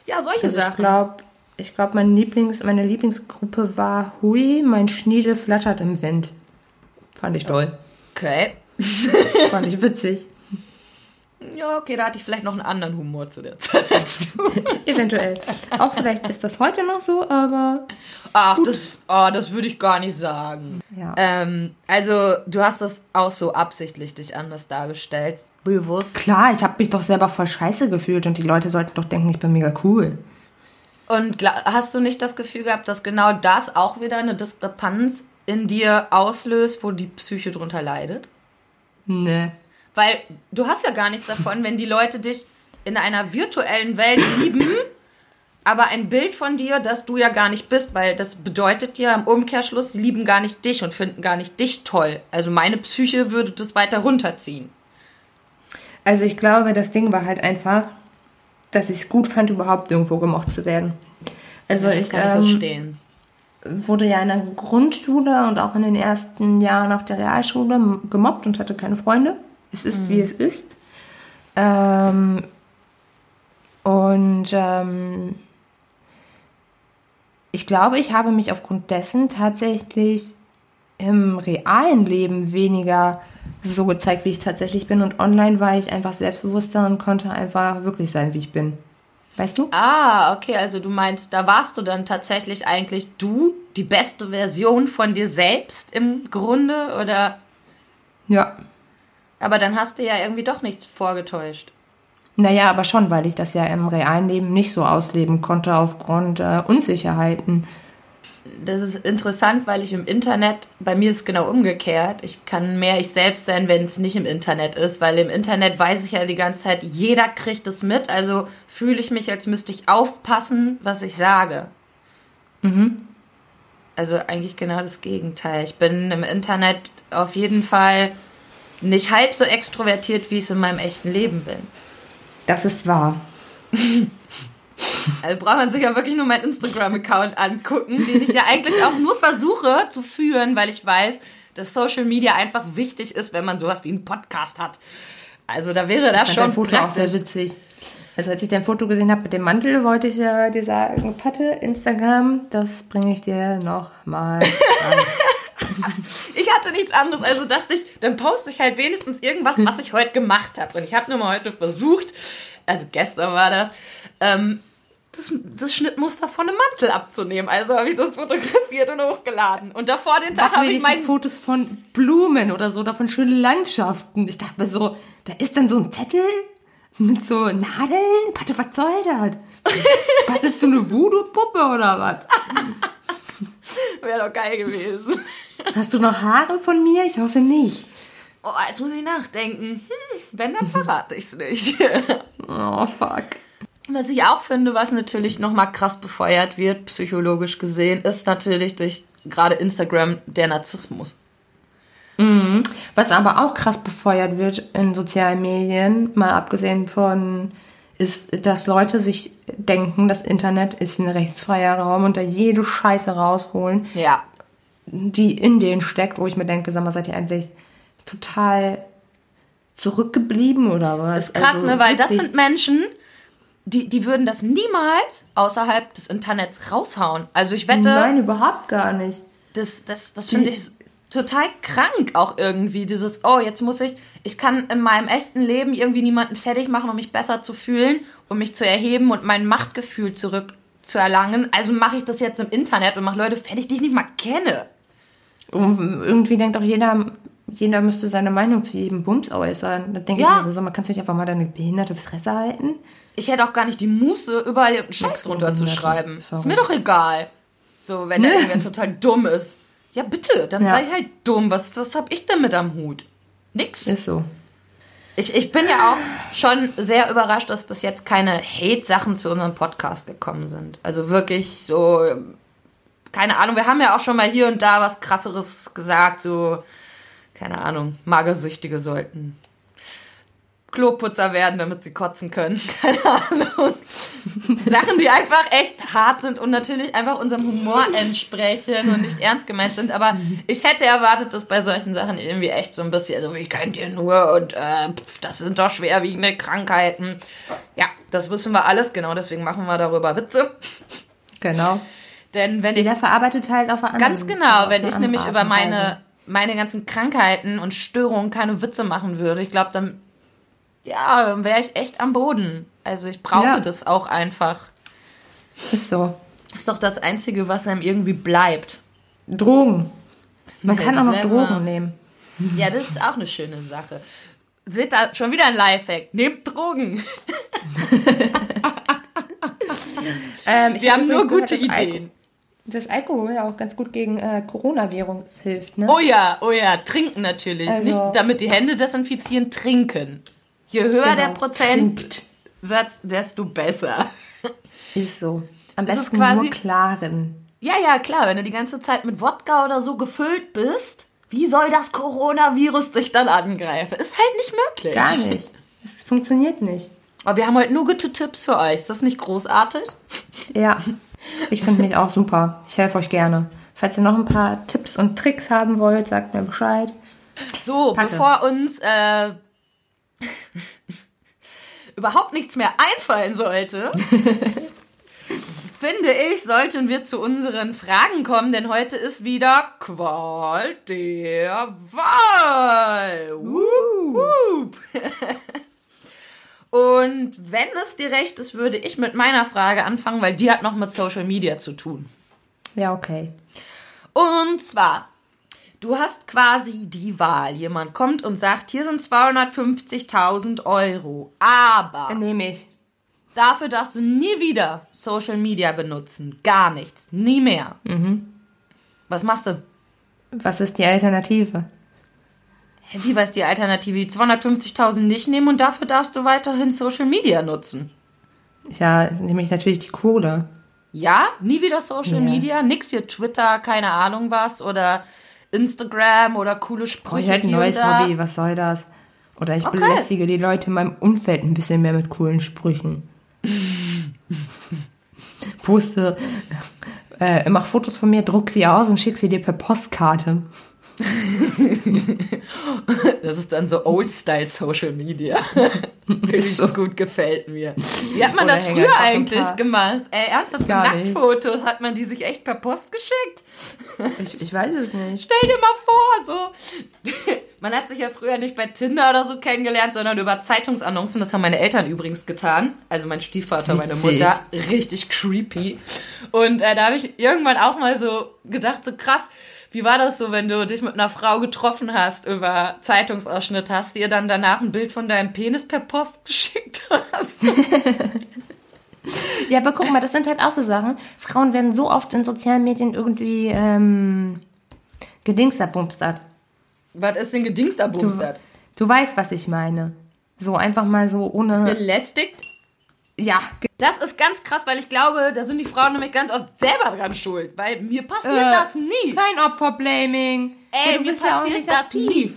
Ja, solche also Sachen. Ich glaube, ich glaub, mein Lieblings, meine Lieblingsgruppe war Hui, mein Schniedel flattert im Wind. Fand ich toll. Okay. Fand ich witzig. Ja, okay, da hatte ich vielleicht noch einen anderen Humor zu der Zeit als du. Eventuell. Auch vielleicht ist das heute noch so, aber. Ach, das, oh, das würde ich gar nicht sagen. Ja. Ähm, also, du hast das auch so absichtlich dich anders dargestellt. Bewusst. Klar, ich habe mich doch selber voll scheiße gefühlt und die Leute sollten doch denken, ich bin mega cool. Und hast du nicht das Gefühl gehabt, dass genau das auch wieder eine Diskrepanz in dir auslöst, wo die Psyche drunter leidet? Nee. Weil du hast ja gar nichts davon, wenn die Leute dich in einer virtuellen Welt lieben, aber ein Bild von dir, das du ja gar nicht bist, weil das bedeutet ja im Umkehrschluss, sie lieben gar nicht dich und finden gar nicht dich toll. Also meine Psyche würde das weiter runterziehen. Also ich glaube, das Ding war halt einfach, dass ich es gut fand, überhaupt irgendwo gemocht zu werden. Also ja, ich, ähm, wurde ja in der Grundschule und auch in den ersten Jahren auf der Realschule gemobbt und hatte keine Freunde. Es ist, mhm. wie es ist. Ähm, und ähm, ich glaube, ich habe mich aufgrund dessen tatsächlich im realen Leben weniger so gezeigt, wie ich tatsächlich bin. Und online war ich einfach selbstbewusster und konnte einfach wirklich sein, wie ich bin. Weißt du? Ah, okay, also du meinst, da warst du dann tatsächlich eigentlich du, die beste Version von dir selbst im Grunde, oder? Ja. Aber dann hast du ja irgendwie doch nichts vorgetäuscht. Naja, aber schon, weil ich das ja im realen Leben nicht so ausleben konnte aufgrund äh, Unsicherheiten. Das ist interessant, weil ich im Internet, bei mir ist es genau umgekehrt. Ich kann mehr ich selbst sein, wenn es nicht im Internet ist, weil im Internet weiß ich ja die ganze Zeit, jeder kriegt es mit. Also fühle ich mich, als müsste ich aufpassen, was ich sage. Mhm. Also eigentlich genau das Gegenteil. Ich bin im Internet auf jeden Fall nicht halb so extrovertiert, wie ich es in meinem echten Leben bin. Das ist wahr. Also braucht man sich ja wirklich nur meinen Instagram-Account angucken, den ich ja eigentlich auch nur versuche zu führen, weil ich weiß, dass Social Media einfach wichtig ist, wenn man sowas wie einen Podcast hat. Also da wäre das Ich schon dein Foto auch sehr praktisch. witzig. Also als ich dein Foto gesehen habe mit dem Mantel, wollte ich ja dir sagen, Patte, Instagram, das bringe ich dir noch mal an. Ich hatte nichts anderes, also dachte ich, dann poste ich halt wenigstens irgendwas, was ich heute gemacht habe. Und ich habe nur mal heute versucht, also gestern war das, ähm, das, das Schnittmuster von einem Mantel abzunehmen. Also habe ich das fotografiert und hochgeladen. Und davor den Tag habe ich wenigstens mein Fotos von Blumen oder so, oder von schönen Landschaften. Ich dachte mir so, da ist dann so ein Zettel mit so Nadeln. Patte, was soll das? Was ist so eine Voodoo-Puppe oder was? Wäre doch geil gewesen. Hast du noch Haare von mir? Ich hoffe nicht. Oh, jetzt muss ich nachdenken. Hm, wenn, dann verrate ich es nicht. Oh, fuck. Was ich auch finde, was natürlich nochmal krass befeuert wird, psychologisch gesehen, ist natürlich durch gerade Instagram der Narzissmus. Was aber auch krass befeuert wird in sozialen Medien, mal abgesehen von, ist, dass Leute sich denken, das Internet ist ein rechtsfreier Raum und da jede Scheiße rausholen, Ja. Die in denen steckt, wo ich mir denke, sag mal, seid ihr eigentlich total zurückgeblieben oder was? Ist krass, Also ne? Weil das sind Menschen, die, die würden das niemals außerhalb des Internets raushauen. Also ich wette, Nein, überhaupt gar nicht. das, das, das finde ich total krank auch irgendwie. Dieses, oh, jetzt muss ich, ich kann in meinem echten Leben irgendwie niemanden fertig machen, um mich besser zu fühlen, um mich zu erheben und mein Machtgefühl zurück zu erlangen. Also mache ich das jetzt im Internet und mache Leute fertig, die ich nicht mal kenne. Und irgendwie denkt auch jeder, jeder müsste seine Meinung zu jedem Bums äußern. Da denke Ja. ich mir so, man kannst du nicht einfach mal deine behinderte Fresse halten? Ich hätte auch gar nicht die Muße, überall irgendeinen Scheiß drunter zu schreiben. Sorry. Ist mir doch egal. So, wenn der irgendwer total dumm ist. Ja, bitte, dann Ja. sei halt dumm. Was, was hab ich denn mit am Hut? Nix. Ist so. Ich, ich bin ja auch schon sehr überrascht, dass bis jetzt keine Hate-Sachen zu unserem Podcast gekommen sind. Also wirklich so, keine Ahnung, wir haben ja auch schon mal hier und da was krasseres gesagt, so, keine Ahnung, Magersüchtige sollten Kloputzer werden, damit sie kotzen können. Keine Ahnung. Sachen, die einfach echt hart sind und natürlich einfach unserem Humor entsprechen und nicht ernst gemeint sind. Aber ich hätte erwartet, dass bei solchen Sachen irgendwie echt so ein bisschen, so wie könnt ihr nur und äh, das sind doch schwerwiegende Krankheiten. Ja, das wissen wir alles, genau deswegen machen wir darüber Witze. Genau. Denn wenn ich Jeder verarbeitet halt auf eine Ganz genau, wenn ich nämlich über meine, meine ganzen Krankheiten und Störungen keine Witze machen würde, ich glaube, dann ja, wäre ich echt am Boden. Also ich brauche Ja. das auch einfach. Ist so. Ist doch das Einzige, was einem irgendwie bleibt. Drogen. Man Ja, kann auch noch Drogen nehmen. Ja, das ist auch eine schöne Sache. Seht da schon wieder ein Lifehack. Nehmt Drogen. Ähm, ich Wir hab haben nur gute gehört, Ideen. Dass Alkohol ja auch ganz gut gegen äh, Coronavirus hilft, ne? Oh ja, oh ja, trinken natürlich. Also- Nicht damit die Hände desinfizieren, trinken. Je höher Genau, der Prozentsatz, desto besser. Ist so. Am Das ist besten quasi- nur klaren. Ja, ja, klar, wenn du die ganze Zeit mit Wodka oder so gefüllt bist, wie soll das Coronavirus dich dann angreifen? Ist halt nicht möglich. Gar nicht. Es funktioniert nicht. Aber wir haben heute nur gute Tipps für euch. Ist das nicht großartig? Ja. Ich finde mich auch super. Ich helfe euch gerne. Falls ihr noch ein paar Tipps und Tricks haben wollt, sagt mir Bescheid. So, Patte. bevor uns äh, überhaupt nichts mehr einfallen sollte, finde ich, sollten wir zu unseren Fragen kommen, denn heute ist wieder Qual der Wahl. Wup, wup. Und wenn es dir recht ist, würde ich mit meiner Frage anfangen, weil die hat noch mit Social Media zu tun. Ja, okay. Und zwar, du hast quasi die Wahl. Jemand kommt und sagt, hier sind 250.000 Euro. Aber Nehme ich. dafür darfst du nie wieder Social Media benutzen. Gar nichts. Nie mehr. Was machst du? Was ist die Alternative? Wie was die Alternative? Die 250.000 nicht nehmen und dafür darfst du weiterhin Social Media nutzen. Ja, nehme ich natürlich die Kohle. Ja, nie wieder Social Ja. Media, nix hier Twitter, keine Ahnung was oder Instagram oder coole Sprüche. Ich halt ein hier und neues. Hobby, was soll das? Oder ich Okay. belästige die Leute in meinem Umfeld ein bisschen mehr mit coolen Sprüchen. Poste, äh, mach Fotos von mir, druck sie aus und schick sie dir per Postkarte. Das ist dann so Old-Style Social Media. Ich so gut, gefällt mir. Wie hat man Oder das früher eigentlich gemacht? Ey, ernsthaft, so Gar nicht. Nacktfotos, hat man die sich echt per Post geschickt? Ich, ich weiß es nicht. Stell dir mal vor, so. Man hat sich ja früher nicht bei Tinder oder so kennengelernt, sondern über Zeitungsannoncen. Das haben meine Eltern übrigens getan. Also mein Stiefvater, meine. Mutter. Richtig creepy. Und äh, da habe ich irgendwann auch mal so gedacht, so krass, wie war das so, wenn du dich mit einer Frau getroffen hast über Zeitungsausschnitt? Hast du ihr dann danach ein Bild von deinem Penis per Post geschickt? Hast? Ja, aber guck mal, das sind halt auch so Sachen. Frauen werden so oft in sozialen Medien irgendwie ähm, gedingsterbumstert. Was ist denn gedingsterbumstert? Du weißt, was ich meine. So einfach mal so ohne. Belästigt? Ja, Das ist ganz krass, weil ich glaube, da sind die Frauen nämlich ganz oft selber dran schuld. Weil mir passiert Äh, das nie. kein Opferblaming. Ey, Ja, du mir ja passiert nicht das nie.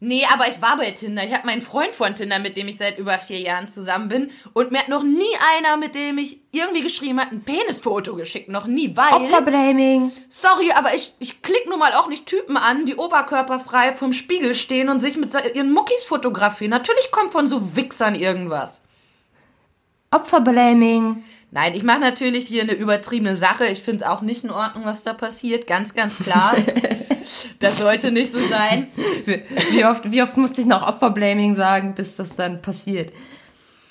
Nee, aber ich war bei Tinder. Ich habe meinen Freund von Tinder, mit dem ich seit über vier Jahren zusammen bin. Und mir hat noch nie einer, mit dem ich irgendwie geschrieben hat, ein Penisfoto geschickt. Noch nie, weil... Opferblaming. Sorry, aber ich, ich klick nun mal auch nicht Typen an, die oberkörperfrei vorm Spiegel stehen und sich mit ihren Muckis fotografieren. Natürlich kommt von so Wichsern irgendwas. Opferblaming. Nein, ich mache natürlich hier eine übertriebene Sache. Ich finde es auch nicht in Ordnung, was da passiert. Ganz, ganz klar. das sollte nicht so sein. Wie, oft, wie oft musste ich noch Opferblaming sagen, bis das dann passiert?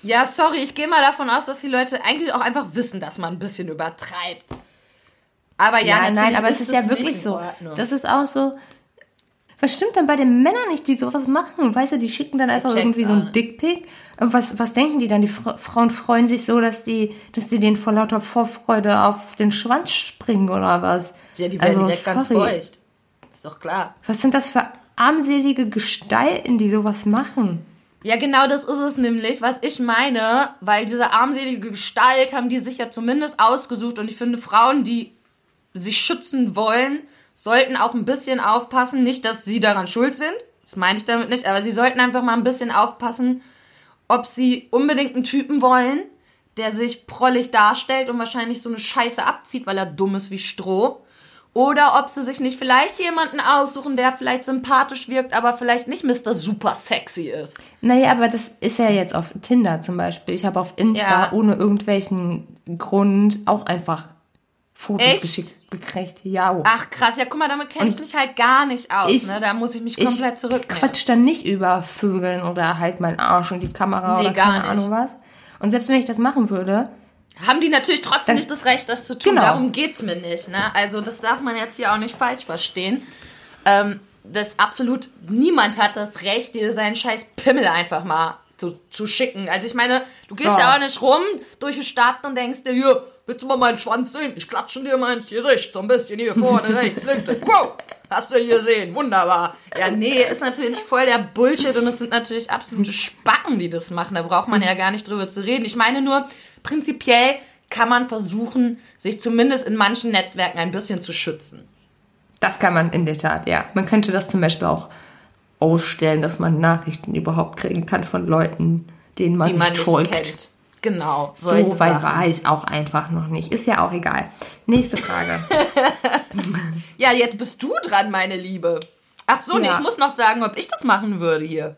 Ja, sorry, ich gehe mal davon aus, dass die Leute eigentlich auch einfach wissen, dass man ein bisschen übertreibt. Aber ja, Ja, natürlich nein, aber es ist ja wirklich so. Das ist auch so. Was stimmt denn bei den Männern nicht, die sowas machen? Weißt du, die schicken dann einfach irgendwie so ein. Dickpick. Und Was, was denken die dann? Die Fra Frauen freuen sich so, dass die, dass die denen vor lauter Vorfreude auf den Schwanz springen oder was? ja, die werden Also, direkt ganz sorry. feucht. Ist doch klar. Was sind das für armselige Gestalten, die sowas machen? Ja, genau das ist es nämlich, was ich meine, weil diese armselige Gestalt haben die sich ja zumindest ausgesucht und ich finde, Frauen, die sich schützen wollen, sollten auch ein bisschen aufpassen. Nicht, dass sie daran schuld sind, das meine ich damit nicht, aber sie sollten einfach mal ein bisschen aufpassen, ob sie unbedingt einen Typen wollen, der sich prollig darstellt und wahrscheinlich so eine Scheiße abzieht, weil er dumm ist wie Stroh. Oder ob sie sich nicht vielleicht jemanden aussuchen, der vielleicht sympathisch wirkt, aber vielleicht nicht Mr. Super Sexy ist. Naja, aber das ist ja jetzt auf Tinder zum Beispiel. Ich habe auf Insta Ja. ohne irgendwelchen Grund auch einfach Fotos Echt? geschickt gekriegt. Ja. Ach krass, ja guck mal, damit kenne ich mich halt gar nicht aus. ich- ne? Da muss ich mich ich komplett zurücknehmen. Quatsch dann nicht über Vögeln oder halt meinen Arsch und die Kamera Nee, oder gar keine nicht. Ahnung was. Und selbst wenn ich das machen würde, Haben die natürlich trotzdem nicht das Recht, das zu tun. Genau. Darum geht's mir nicht. Ne? Also das darf man jetzt hier auch nicht falsch verstehen. Ähm, dass absolut niemand hat das Recht, dir seinen scheiß Pimmel einfach mal zu, zu schicken. Also ich meine, du gehst So. ja auch nicht rum durch die Stadt und denkst dir, hier, willst du mal meinen Schwanz sehen? Ich klatsche dir mal ins Gesicht, so ein bisschen hier vorne, rechts, links. Wow, hast du hier sehen, wunderbar. Ja, nee, ist natürlich voll der Bullshit und es sind natürlich absolute Spacken, die das machen. Da braucht man ja gar nicht drüber zu reden. Ich meine nur, prinzipiell kann man versuchen, sich zumindest in manchen Netzwerken ein bisschen zu schützen. das kann man in der Tat, ja. Man könnte das zum Beispiel auch ausstellen, dass man Nachrichten überhaupt kriegen kann von Leuten, denen man, die man nicht nicht folgt. kennt. Genau. So weit Sachen. war ich auch einfach noch nicht. Ist ja auch egal. Nächste Frage. Ja, jetzt bist du dran, meine Liebe. Ach so, nee, Ja. ich muss noch sagen, ob ich das machen würde hier.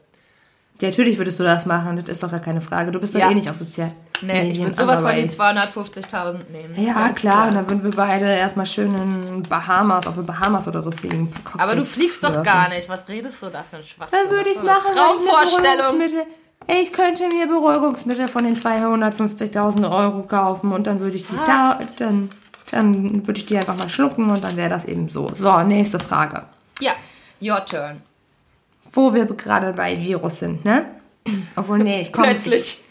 Ja, natürlich würdest du das machen, das ist doch gar keine Frage. Du bist doch Ja. eh nicht auf sozial. Nee, ich würde sowas von den aber 250.000 nehmen. Ja, Ganz klar, und dann würden wir beide erstmal schön in Bahamas, auf den Bahamas oder so fliegen. Aber du fliegst doch gar nicht. Was redest du da für ein Schwachsinn? Dann würde ich es machen, Traumvorstellung. Ich könnte mir Beruhigungsmittel von den 250.000 Euro kaufen und dann würde ich die da, dann, dann würde ich die einfach mal schlucken und dann wäre das eben so. So, nächste Frage. Ja, your turn. Wo wir gerade bei Virus sind, ne? Obwohl, nee, ich komme Plötzlich.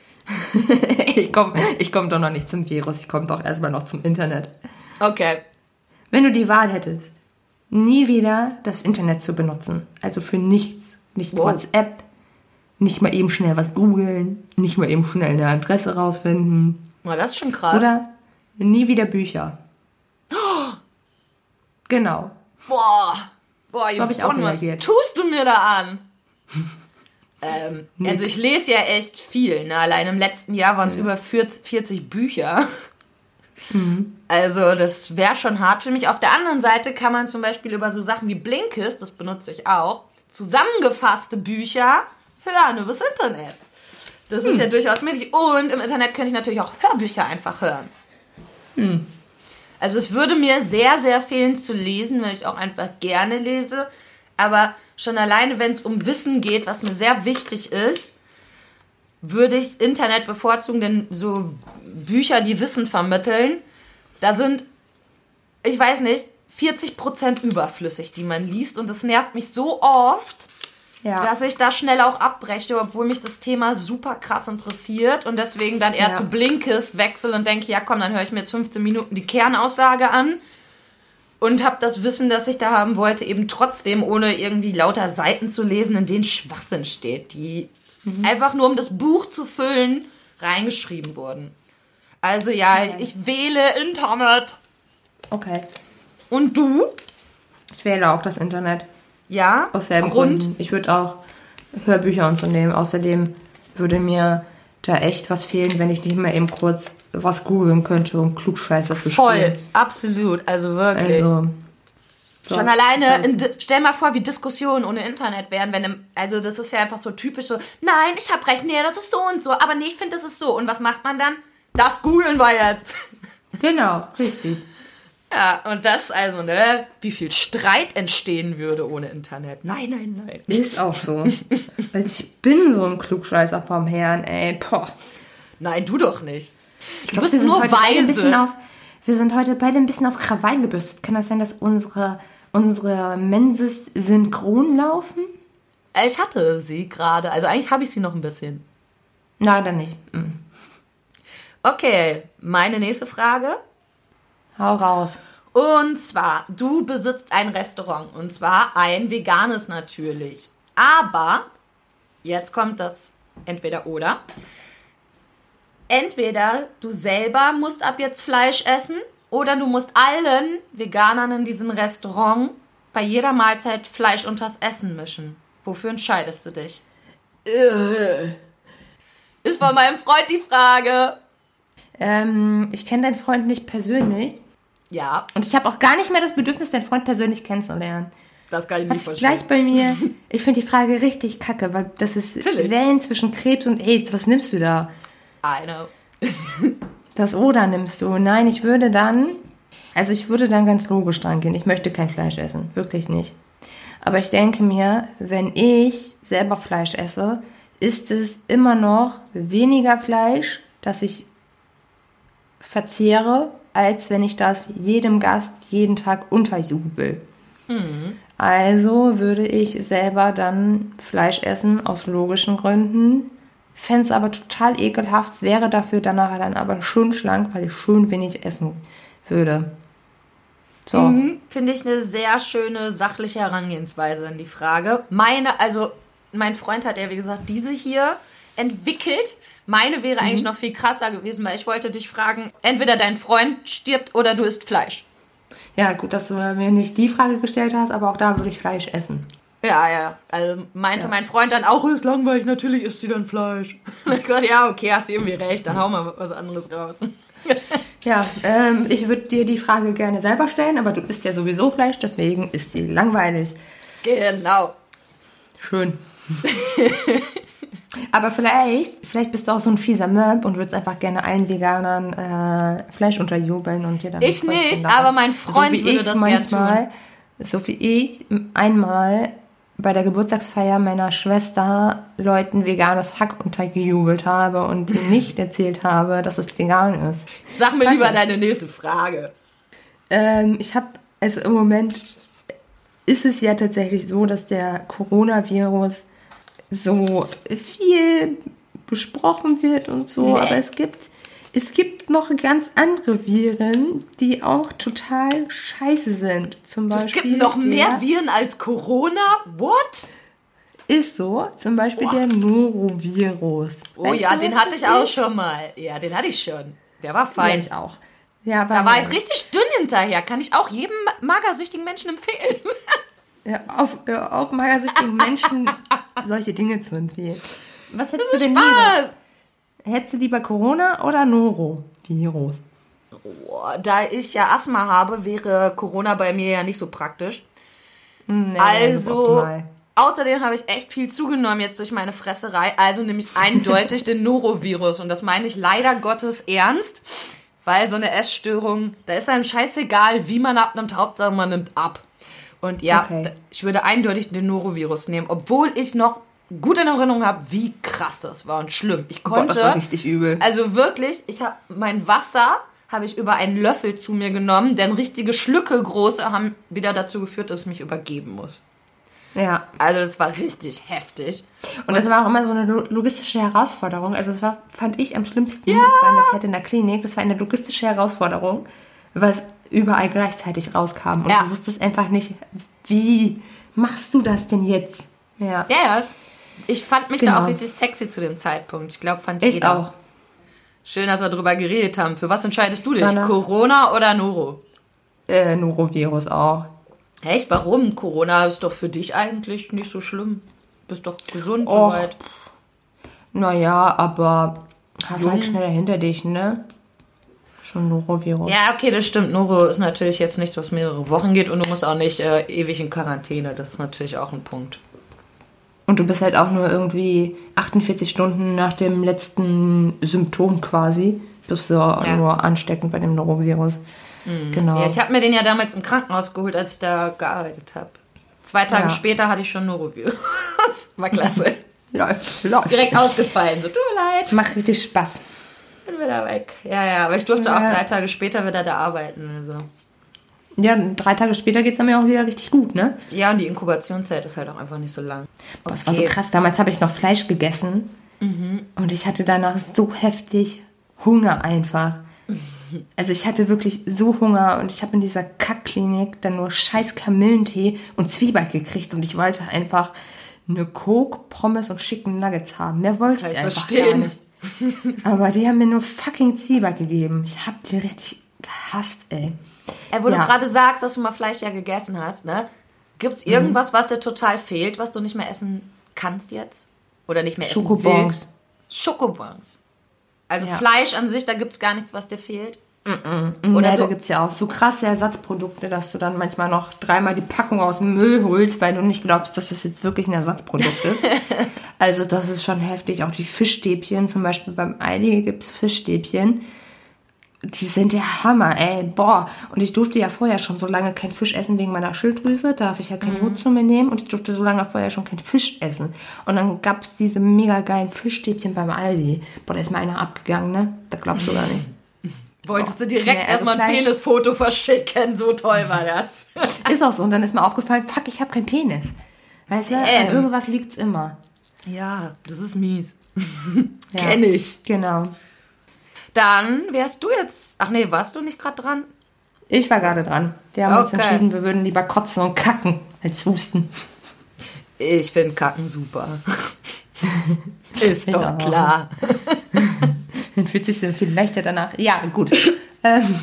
Ich, ich komme ich komm doch noch nicht zum Virus, ich komme doch erstmal noch zum Internet. Okay. Wenn du die Wahl hättest, nie wieder das Internet zu benutzen, also für nichts, nicht Wow. WhatsApp, nicht mal eben schnell was googeln, nicht mal eben schnell eine Adresse rausfinden, Na, das ist schon krass. oder nie wieder Bücher. Genau. Boah. Boah, So hab ich auch was tust du mir da an? ähm, also ich lese ja echt viel. Ne? Allein im letzten Jahr waren es über 40, 40 Bücher. Also das wäre schon hart für mich. Auf der anderen Seite kann man zum Beispiel über so Sachen wie Blinkist, das benutze ich auch, zusammengefasste Bücher hören übers Internet. Das ist ja durchaus möglich. Und im Internet könnte ich natürlich auch Hörbücher einfach hören. Also es würde mir sehr, sehr fehlen zu lesen, weil ich auch einfach gerne lese. Aber schon alleine, wenn es um Wissen geht, was mir sehr wichtig ist, würde ich das Internet bevorzugen, denn so Bücher, die Wissen vermitteln, da sind, ich weiß nicht, 40% überflüssig, die man liest. Und das nervt mich so oft, Ja. dass ich da schnell auch abbreche, obwohl mich das Thema super krass interessiert und deswegen dann eher Ja. zu Blinkist wechsle und denke, ja komm, dann höre ich mir jetzt 15 Minuten die Kernaussage an und habe das Wissen, das ich da haben wollte, eben trotzdem, ohne irgendwie lauter Seiten zu lesen, in denen Schwachsinn steht, die einfach nur um das Buch zu füllen, reingeschrieben wurden. Also ja, ich, ich wähle Internet. Okay. Und du? Ich wähle auch das Internet. Ja? Aus selben Grund? Gründen. Ich würde auch Hörbücher und so nehmen. Außerdem würde mir da echt was fehlen, wenn ich nicht mal eben kurz was googeln könnte, um Klugscheißer zu Voll, spielen. absolut, also wirklich. Also, so, Schon alleine, in, stell mal vor, wie Diskussionen ohne Internet wären, wenn im, also das ist ja einfach so typisch so, nein, ich hab recht, nee, das ist so und so, aber nee, ich finde, das ist so. Und was macht man dann? Das googeln wir jetzt. Genau, richtig. Ja, und das also, ne, wie viel Streit entstehen würde ohne Internet. Nein, nein, nein. Ist auch so. Also ich bin so ein Klugscheißer vom Herrn, ey. Boah. Nein, du doch nicht. Du glaub, bist wir sind nur heute beide ein bisschen weise. auf, Wir sind heute beide ein bisschen auf Krawall gebürstet. Kann das sein, dass unsere, unsere Menses synchron laufen? Ich hatte sie gerade, also eigentlich habe ich sie noch ein bisschen. Nein, dann nicht. Mhm. Okay, meine nächste Frage. Hau raus. Und zwar, du besitzt ein Restaurant. Und zwar ein veganes natürlich. Aber, jetzt kommt das entweder oder. Entweder du selber musst ab jetzt Fleisch essen oder du musst allen Veganern in diesem Restaurant bei jeder Mahlzeit Fleisch unters Essen mischen. Wofür entscheidest du dich? Ist von meinem Freund die Frage. Ähm, ich kenne deinen Freund nicht persönlich. Ja, Und ich habe auch gar nicht mehr das Bedürfnis, deinen Freund persönlich kennenzulernen. das kann ich sich verstehen. gleich bei mir. Ich finde die Frage richtig kacke, weil das ist Natürlich. Wellen zwischen Krebs und AIDS. Was nimmst du da? I know. Das Oder nimmst du. Nein, ich würde dann. Also ich würde dann ganz logisch dran gehen. Ich möchte kein Fleisch essen. Wirklich nicht. Aber ich denke mir, wenn ich selber Fleisch esse, ist es immer noch weniger Fleisch, das ich verzehre, als wenn ich das jedem Gast jeden Tag unterjubel. Also würde ich selber dann Fleisch essen aus logischen Gründen. Fände es aber total ekelhaft, wäre dafür danach dann aber schön schlank, weil ich schön wenig essen würde. So. Mhm, Finde ich eine sehr schöne sachliche Herangehensweise an die Frage. Meine, also mein Freund hat ja wie gesagt diese hier entwickelt. Meine wäre eigentlich noch viel krasser gewesen, weil ich wollte dich fragen, entweder dein Freund stirbt oder du isst Fleisch. Ja, gut, dass du mir nicht die Frage gestellt hast, aber auch da würde ich Fleisch essen. Ja, ja. Also meinte mein Freund dann auch, ist langweilig, natürlich isst sie dann Fleisch. Und ich gesagt, ja, okay, hast du irgendwie recht, dann hau mal was anderes raus. Ja, ähm, ich würde dir die Frage gerne selber stellen, aber du isst ja sowieso Fleisch, deswegen ist sie langweilig. genau. Schön. Aber vielleicht, vielleicht bist du auch so ein fieser Möb und würdest einfach gerne allen Veganern äh, Fleisch unterjubeln und dir dann Ich nicht, aber mein Freund so wie würde ich das manchmal, So wie ich einmal bei der Geburtstagsfeier meiner Schwester Leuten veganes Hack untergejubelt habe und ihnen nicht erzählt habe, dass es vegan ist. Sag mir Warte. lieber deine nächste Frage. Ähm, ich habe, also im Moment ist es ja tatsächlich so, dass der Coronavirus so viel besprochen wird und so, Nee. aber es gibt, es gibt noch ganz andere Viren, die auch total scheiße sind. Zum Es Beispiel gibt noch mehr Viren als Corona? What? Ist so, zum Beispiel der Norovirus. Oh Weißt ja, du, den hatte ich auch ist? schon mal. Ja, den hatte ich schon. Der war Ja, fein. ich auch. Ja, aber Da war ich richtig dünn hinterher. Kann ich auch jedem magersüchtigen Menschen empfehlen. Ja, auf, ja, auf magersüchtigen Menschen solche Dinge zu empfehlen. Was hättest du denn lieber? Spaß. Hättest du lieber Corona oder Norovirus? Oh, da ich ja Asthma habe, wäre Corona bei mir ja nicht so praktisch. Nee, Also, suboptimal. außerdem habe ich echt viel zugenommen jetzt durch meine Fresserei. Also nämlich eindeutig den Norovirus. Und das meine ich leider Gottes ernst. Weil so eine Essstörung, da ist einem scheißegal, wie man abnimmt. Hauptsache man nimmt ab. Und ja, Okay. ich würde eindeutig den Norovirus nehmen. Obwohl ich noch gut in Erinnerung habe, wie krass das war und schlimm. Ich konnte... das war richtig übel. Also wirklich, ich habe mein Wasser habe ich über einen Löffel zu mir genommen, denn richtige Schlücke große haben wieder dazu geführt, dass ich mich übergeben muss. Ja. Also das war richtig heftig. Und das war auch immer so eine lo- logistische Herausforderung. Also das war, fand ich am schlimmsten. Ich war in der Zeit in der Klinik. Das war eine logistische Herausforderung, weil es überall gleichzeitig rauskam. Und Ja. du wusstest einfach nicht, wie machst du das denn jetzt? Ja. Ja, ja. Ich fand mich da Genau. auch richtig sexy zu dem Zeitpunkt. Ich glaube, fand Ich jeder. auch. Schön, dass wir darüber geredet haben. Für was entscheidest du dich? Gerne. Corona oder Noro? Äh, Norovirus auch. Echt? Warum? Corona ist doch für dich eigentlich nicht so schlimm. Bist doch gesund Och. soweit. Naja, aber hast Jung. halt schneller hinter dich, ne? Schon Norovirus. Ja, okay, das stimmt. Noro ist natürlich jetzt nichts, was mehrere Wochen geht und du musst auch nicht äh, ewig in Quarantäne. Das ist natürlich auch ein Punkt. Und du bist halt auch nur irgendwie 48 Stunden nach dem letzten Symptom quasi. Bist du nur ansteckend bei dem Norovirus. Genau. Mhm. Ja, ich habe mir den ja damals im Krankenhaus geholt, als ich da gearbeitet habe. Zwei Tage Ja. später hatte ich schon Norovirus. War klasse. läuft, läuft. Direkt ausgefallen. So, tut mir leid. Macht richtig Spaß. Bin wieder weg. Ja, ja, aber ich durfte auch Ja. drei Tage später wieder da arbeiten. Also. Ja, drei Tage später geht es mir auch wieder richtig gut, ne? Ja, und die Inkubationszeit ist halt auch einfach nicht so lang. Boah, das war so krass. Damals habe ich noch Fleisch gegessen. Und ich hatte danach so heftig Hunger einfach. Also ich hatte wirklich so Hunger und ich habe in dieser Kackklinik dann nur scheiß Kamillentee und Zwieback gekriegt und ich wollte einfach eine Coke, Pommes und schicken Nuggets haben. Mehr wollte Kann ich ich einfach verstehen. gar nicht. Aber die haben mir nur fucking Zwieback gegeben. Ich hab die richtig gehasst, ey. Äh, wo Ja. du gerade sagst, dass du mal Fleisch ja gegessen hast, ne? Gibt's irgendwas, was dir total fehlt, was du nicht mehr essen kannst jetzt? Oder nicht mehr essen Schokobons. willst? Schokobons. Also Ja. Fleisch an sich, da gibt's gar nichts, was dir fehlt. Oder Oder nee, so- da gibt es ja auch so krasse Ersatzprodukte, dass du dann manchmal noch dreimal die Packung aus dem Müll holst, weil du nicht glaubst, dass das jetzt wirklich ein Ersatzprodukt ist. also das ist schon heftig. Auch die Fischstäbchen, zum Beispiel beim Aldi gibt es Fischstäbchen. Die sind der Hammer, ey. Boah. Und ich durfte ja vorher schon so lange kein Fisch essen wegen meiner Schilddrüse. Da darf ich ja kein Jod zu mir nehmen. Und ich durfte so lange vorher schon kein Fisch essen. Und dann gab es diese mega geilen Fischstäbchen beim Aldi. Boah, da ist mir einer abgegangen, ne? Da glaubst du gar nicht. Wolltest du direkt Nee, also erstmal ein Fleisch- Penisfoto verschicken? So toll war das. Ist auch so. Und dann ist mir aufgefallen, fuck, ich habe keinen Penis. Weißt du, Ähm. an irgendwas liegt's immer. ja, das ist mies. Ja. Kenn ich. Genau. Dann wärst du jetzt. Ach nee, warst du nicht gerade dran? Ich war gerade dran. Wir haben uns Okay. entschieden, wir würden lieber kotzen und kacken als husten. Ich finde Kacken super. ist Ich doch klar. Dann fühlt sich so viel leichter danach. Ja, gut. ähm,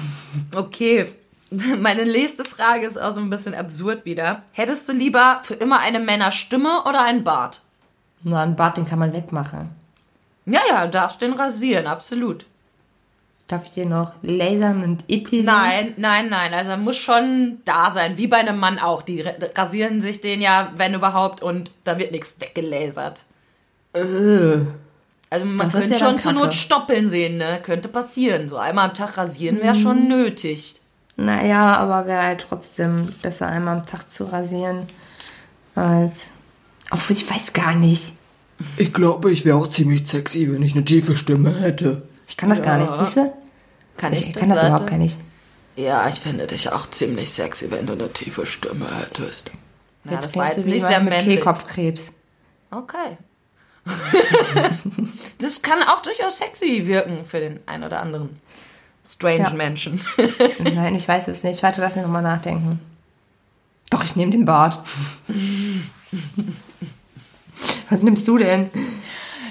Okay. Meine nächste Frage ist auch so ein bisschen absurd wieder. Hättest du lieber für immer eine Männerstimme oder einen Bart? na, einen Bart, den kann man wegmachen. Ja, ja, du darfst den rasieren, absolut. Darf ich dir noch lasern und epilieren? Nein, nein, nein. Also er muss schon da sein, wie bei einem Mann auch. Die ra- rasieren sich den ja, wenn überhaupt, und da wird nichts weggelasert. Also man Das könnte ja schon zur. Not Stoppeln sehen, ne? Könnte passieren. So einmal am Tag rasieren wäre schon nötig. Naja, aber wäre halt trotzdem besser, einmal am Tag zu rasieren, als... Obwohl, ich weiß gar nicht. Ich glaube, ich wäre auch ziemlich sexy, wenn ich eine tiefe Stimme hätte. Ich kann das gar nicht, siehst du? Kann Ich, ich, kann das überhaupt gar nicht. Ja, ich fände dich auch ziemlich sexy, wenn du eine tiefe Stimme hättest. Ja, das war jetzt nicht sehr mit männlich. Kehlkopfkrebs. Okay. das kann auch durchaus sexy wirken für den einen oder anderen strange Ja. Menschen. Nein, ich weiß es nicht. Warte, lass mich nochmal nachdenken. Doch, ich nehme den Bart. Was nimmst du denn?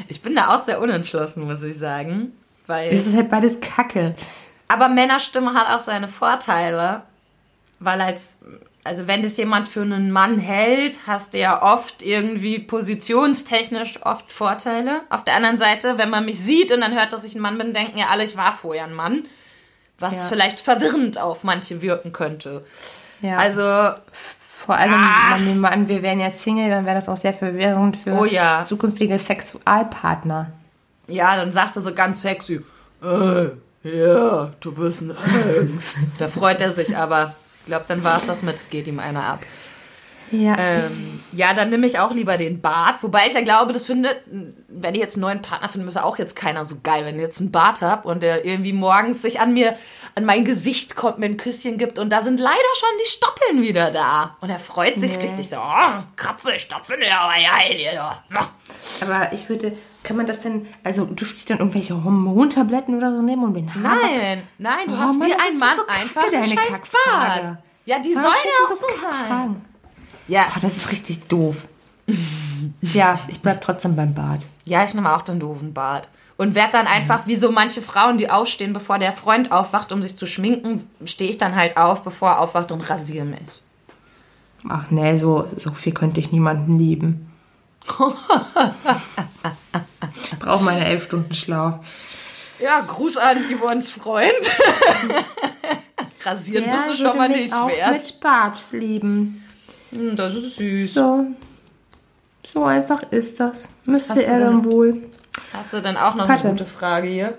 Ich bin da auch sehr unentschlossen, muss ich sagen. Weil Es ist halt beides Kacke. Aber Männerstimme hat auch seine Vorteile, weil als also wenn dich jemand für einen Mann hält, hast du ja oft irgendwie positionstechnisch oft Vorteile. Auf der anderen Seite, wenn man mich sieht und dann hört, dass ich ein Mann bin, denken ja alle, ich war vorher ein Mann. was Ja. vielleicht verwirrend auf manche wirken könnte. Ja. Also, Vor allem, man nehmen wir an, wir wären jetzt Single, dann wäre das auch sehr verwirrend für Oh ja. zukünftige Sexualpartner. ja, dann sagst du so ganz sexy, äh, ja, du bist ein Angst. da freut er sich aber. Ich glaube, dann war es das mit, es geht ihm einer ab. Ja. Ähm, ja, dann nehme ich auch lieber den Bart. Wobei ich ja glaube, das findet, wenn ich jetzt einen neuen Partner finde, ist auch jetzt keiner so geil, wenn ich jetzt einen Bart habe und der irgendwie morgens sich an mir, an mein Gesicht kommt, mir ein Küsschen gibt und da sind leider schon die Stoppeln wieder da. Und er freut sich richtig so, oh, kratze, Stoppeln, ja, aber geil hier doch. Aber ich würde, kann man das denn, also dürfte ich dann irgendwelche Hormontabletten oder so nehmen, um den Haar Nein, nein, du Oh hast Mann, wie das ein ist Mann so kacke, einfach einen deine scheiß Kackfrage. Bart. Ja, die sollen ja auch so sein. Ja, Oh, das ist richtig doof. ja, ich bleib trotzdem beim Bad. Ja, ich nehme auch den doofen Bart. Und werd dann einfach, wie so manche Frauen, die aufstehen, bevor der Freund aufwacht, um sich zu schminken, stehe ich dann halt auf, bevor er aufwacht und rasiere mich. Ach nee, so, so viel könnte ich niemanden lieben. ich brauche meine elf Stunden Schlaf. Ja, Gruß an Yvonnes Freund. Rasieren bist du schon würde mal mich nicht auch wert. mit Bart lieben. Hm, Das ist süß. So. So einfach ist das. Müsste Hast er denn- dann wohl. Hast du dann auch noch Warte. eine gute Frage hier?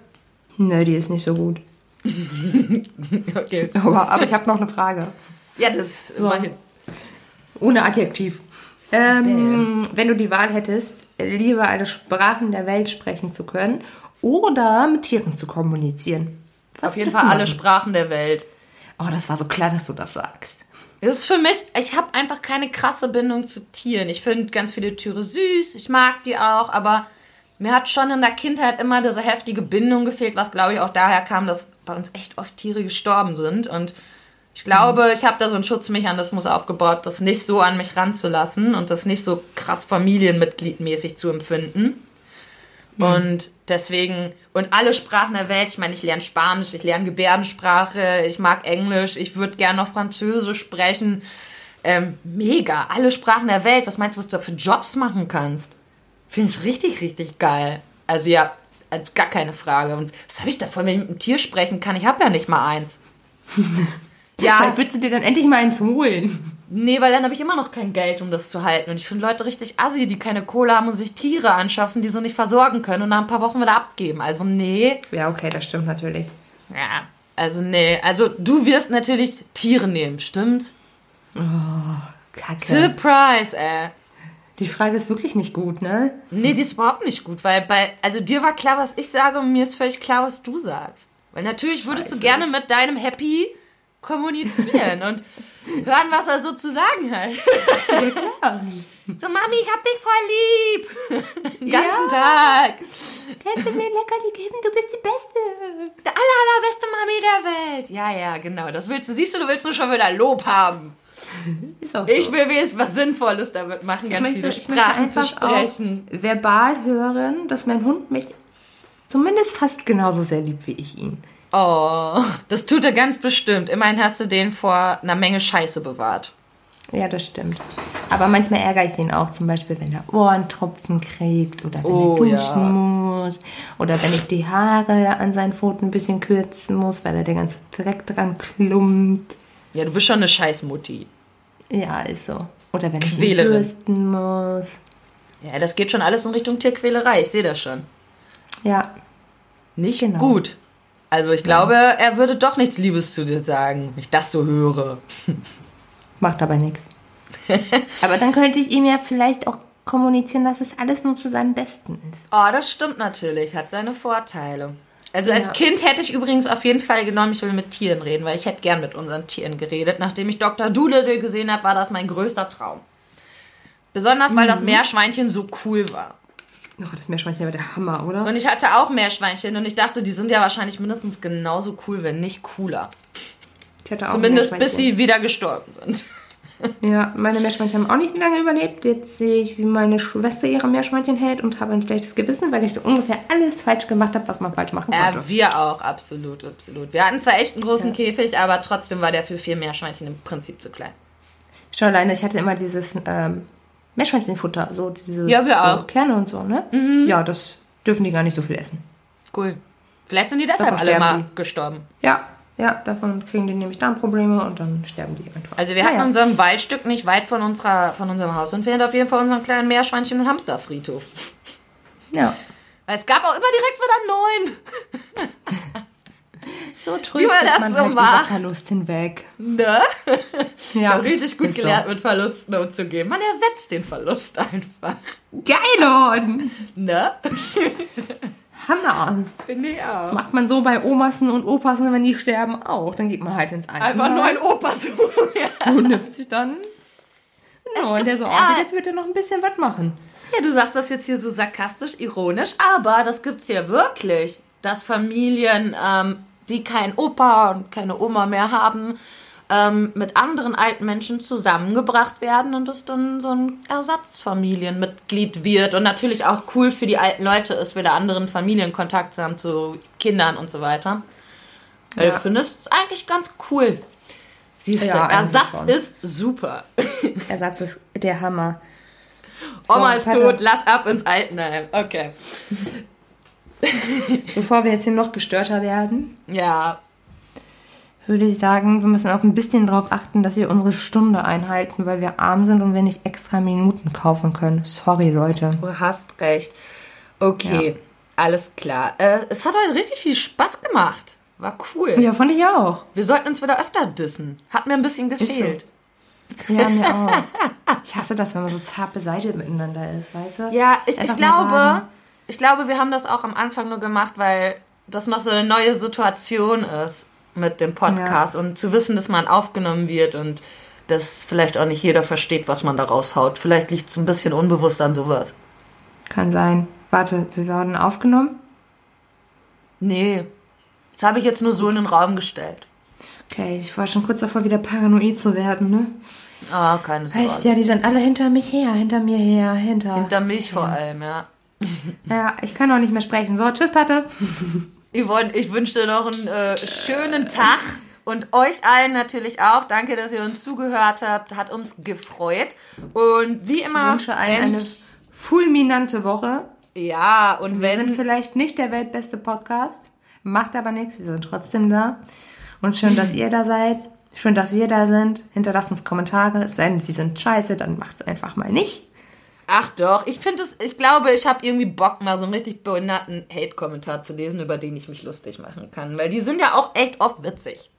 Ne, die ist nicht so gut. Okay. Aber, aber ich habe noch eine Frage. Ja, das immerhin. Ohne Adjektiv. Ähm, wenn du die Wahl hättest, lieber alle Sprachen der Welt sprechen zu können oder mit Tieren zu kommunizieren. Was Auf jeden Fall alle? Sprachen der Welt. Oh, das war so klar, dass du das sagst. Das ist für mich, ich habe einfach keine krasse Bindung zu Tieren. Ich finde ganz viele Tiere süß, ich mag die auch, aber mir hat schon in der Kindheit immer diese heftige Bindung gefehlt, was glaube ich auch daher kam, dass bei uns echt oft Tiere gestorben sind. Und ich glaube, ich habe da so einen Schutzmechanismus aufgebaut, das nicht so an mich ranzulassen und das nicht so krass familienmitgliedmäßig zu empfinden. Und deswegen, und alle Sprachen der Welt, ich meine, ich lerne Spanisch, ich lerne Gebärdensprache, ich mag Englisch, ich würde gerne noch Französisch sprechen. Ähm, mega, alle Sprachen der Welt. Was meinst du, was du da für Jobs machen kannst? Finde ich richtig, richtig geil. Also ja, äh, gar keine Frage. Und was habe ich davon, wenn ich mit einem Tier sprechen kann? Ich habe ja nicht mal eins. ja, Vielleicht würdest du dir dann endlich mal eins holen. Nee, weil dann habe ich immer noch kein Geld, um das zu halten. Und ich finde Leute richtig assi, die keine Kohle haben und sich Tiere anschaffen, die sie nicht versorgen können und nach ein paar Wochen wieder abgeben. Also nee. Ja, okay, das stimmt natürlich. Ja, also nee. Also du wirst natürlich Tiere nehmen, stimmt? Kacke. Surprise, ey. Die Frage ist wirklich nicht gut, ne? Nee, die ist überhaupt nicht gut, weil bei, also dir war klar, was ich sage und mir ist völlig klar, was du sagst. Weil natürlich würdest du gerne mit deinem Happy kommunizieren und hören, was er so zu sagen hat. Ja, klar. So, Mami, ich hab dich voll lieb. Den ganzen Ja. Tag. Kannst du mir Leckerli geben? Du bist die Beste. Der aller, allerbeste Mami der Welt. Ja, ja, genau. Das willst du. Siehst du, du willst nur schon wieder Lob haben. Ist auch so. Ich will wenigstens was Sinnvolles damit machen, ganz viele ich möchte Sprachen zu sprechen. Verbal hören, dass mein Hund mich zumindest fast genauso sehr liebt wie ich ihn. Oh, das tut er ganz bestimmt. Immerhin hast du den vor einer Menge Scheiße bewahrt. Ja, das stimmt. Aber manchmal ärgere ich ihn auch, zum Beispiel, wenn er Ohrentropfen kriegt oder wenn Oh, er duschen ja. muss oder wenn ich die Haare an seinen Pfoten ein bisschen kürzen muss, weil er den ganzen Dreck dran klumpt. Ja, du bist schon eine Scheißmutti. Ja, ist so. Oder wenn ich ihn bürsten muss. Ja, das geht schon alles in Richtung Tierquälerei. Ich sehe das schon. Ja, Nicht Genau. gut. Also ich glaube, er würde doch nichts Liebes zu dir sagen, wenn ich das so höre. macht aber nichts. Aber dann könnte ich ihm ja vielleicht auch kommunizieren, dass es alles nur zu seinem Besten ist. Oh, das stimmt natürlich. Hat seine Vorteile. Also als Ja. Kind hätte ich übrigens auf jeden Fall genommen, ich will mit Tieren reden, weil ich hätte gern mit unseren Tieren geredet. Nachdem ich Dr. Doolittle gesehen habe, war das mein größter Traum. Besonders, weil das Meerschweinchen so cool war. Oh, das Meerschweinchen war der Hammer, oder? Und ich hatte auch Meerschweinchen und ich dachte, die sind ja wahrscheinlich mindestens genauso cool, wenn nicht cooler. Ich hatte auch Zumindest bis sie wieder gestorben sind. Ja, meine Meerschweinchen haben auch nicht lange überlebt. Jetzt sehe ich, wie meine Schwester ihre Meerschweinchen hält und habe ein schlechtes Gewissen, weil ich so ungefähr alles falsch gemacht habe, was man falsch machen konnte. Ja, wir auch, absolut, absolut. Wir hatten zwar echt einen großen Käfig, aber trotzdem war der für vier Meerschweinchen im Prinzip zu klein. Schon alleine, ich hatte immer dieses ähm, Meerschweinchenfutter, so diese Ja, wir so auch. Mhm. Kerne und so, ne? Ja, das dürfen die gar nicht so viel essen. Cool. Vielleicht sind die deshalb Davon alle mal gestorben. Ja, Ja, davon kriegen die nämlich Darmprobleme und dann sterben die einfach. Also wir Naja. hatten unser ein Waldstück nicht weit von, unserer, von unserem Haus entfernt, auf jeden Fall unseren kleinen Meerschweinchen- und Hamsterfriedhof. Ja. Weil Es gab auch immer direkt wieder neuen. So man tröstet das man so halt macht. über Verlust hinweg. Ne? Ja, richtig gut ist so. gelernt, mit Verlusten umzugehen. Man ersetzt den Verlust einfach. Geil, und Ne? Hammer. Finde ich auch. Macht man so bei Omassen und Opassen, wenn die sterben, auch. Dann geht man halt ins Altenheim Einfach nur ein Opa suchen. Ja. und nimmt sich dann einen neuen, der so aussieht, ja. jetzt wird er noch ein bisschen was machen. ja, du sagst das jetzt hier so sarkastisch, ironisch, aber das gibt's ja wirklich. Dass Familien, ähm, die keinen Opa und keine Oma mehr haben, ähm, mit anderen alten Menschen zusammengebracht werden und es dann so ein Ersatzfamilienmitglied wird und natürlich auch cool für die alten Leute ist, wieder anderen Familienkontakt zu haben zu Kindern und so weiter. Ja. Ich finde es eigentlich ganz cool. Siehst du, Ja, Ersatz ist super. Ersatz ist der Hammer. Oma So, ist Vater. tot, lass ab ins Altenheim. Okay. Bevor wir jetzt hier noch gestörter werden, Ja, würde ich sagen, wir müssen auch ein bisschen darauf achten, dass wir unsere Stunde einhalten, weil wir arm sind und wir nicht extra Minuten kaufen können. Sorry, Leute. du hast recht. Okay, alles klar. Äh, es hat heute richtig viel Spaß gemacht. War cool. Ja, fand ich auch. Wir sollten uns wieder öfter dissen. Hat mir ein bisschen gefehlt. Ja, mir auch. Ich hasse das, wenn man so zart beseitigt miteinander ist, weißt du? Ja, ich, ich glaube. Ich glaube, wir haben das auch am Anfang nur gemacht, weil das noch so eine neue Situation ist mit dem Podcast und zu wissen, dass man aufgenommen wird und dass vielleicht auch nicht jeder versteht, was man da raushaut. Vielleicht liegt es ein bisschen unbewusst an sowas. Kann sein. Warte, wir werden aufgenommen? Nee, das habe ich jetzt nur so in den Raum gestellt. Okay, ich war schon kurz davor, wieder paranoid zu werden, ne? Ah, keine Sorge. Weißt ja, die sind alle hinter mich her, hinter mir her, hinter. Hinter mich vor allem, ja. Ja, ich kann auch nicht mehr sprechen. So, tschüss, Patte. Yvonne, ich wünsche dir noch einen äh, schönen Tag und euch allen natürlich auch. Danke, dass ihr uns zugehört habt. Hat uns gefreut. Und wie Ich immer. wünsche allen eine fulminante Woche. Ja, und Wir sind wenn. vielleicht nicht der weltbeste Podcast, macht aber nichts, wir sind trotzdem da. Und schön, dass ihr da seid. Schön, dass wir da sind. Hinterlasst uns Kommentare. Es sei denn, sie sind scheiße, dann macht's einfach mal nicht. Ach doch, ich finde es. Ich glaube, ich habe irgendwie Bock, mal so einen richtig behinderten Hate-Kommentar zu lesen, über den ich mich lustig machen kann. Weil die sind ja auch echt oft witzig.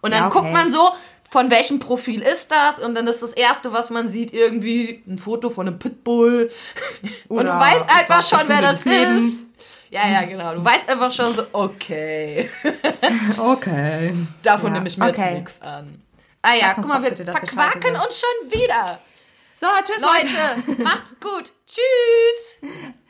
Und dann Ja, okay. guckt man so, von welchem Profil ist das? Und dann ist das Erste, was man sieht, irgendwie ein Foto von einem Pitbull. Und du Oder weißt einfach schon, wer das Lebens. ist. Ja, ja, genau. Du weißt einfach schon so, okay. Okay. Davon Ja, nehme ich mir okay. jetzt nichts an. Ah ja, guck mal, wir bitte, verquaken uns schon wieder. So, tschüss, Leute, macht's gut. Tschüss.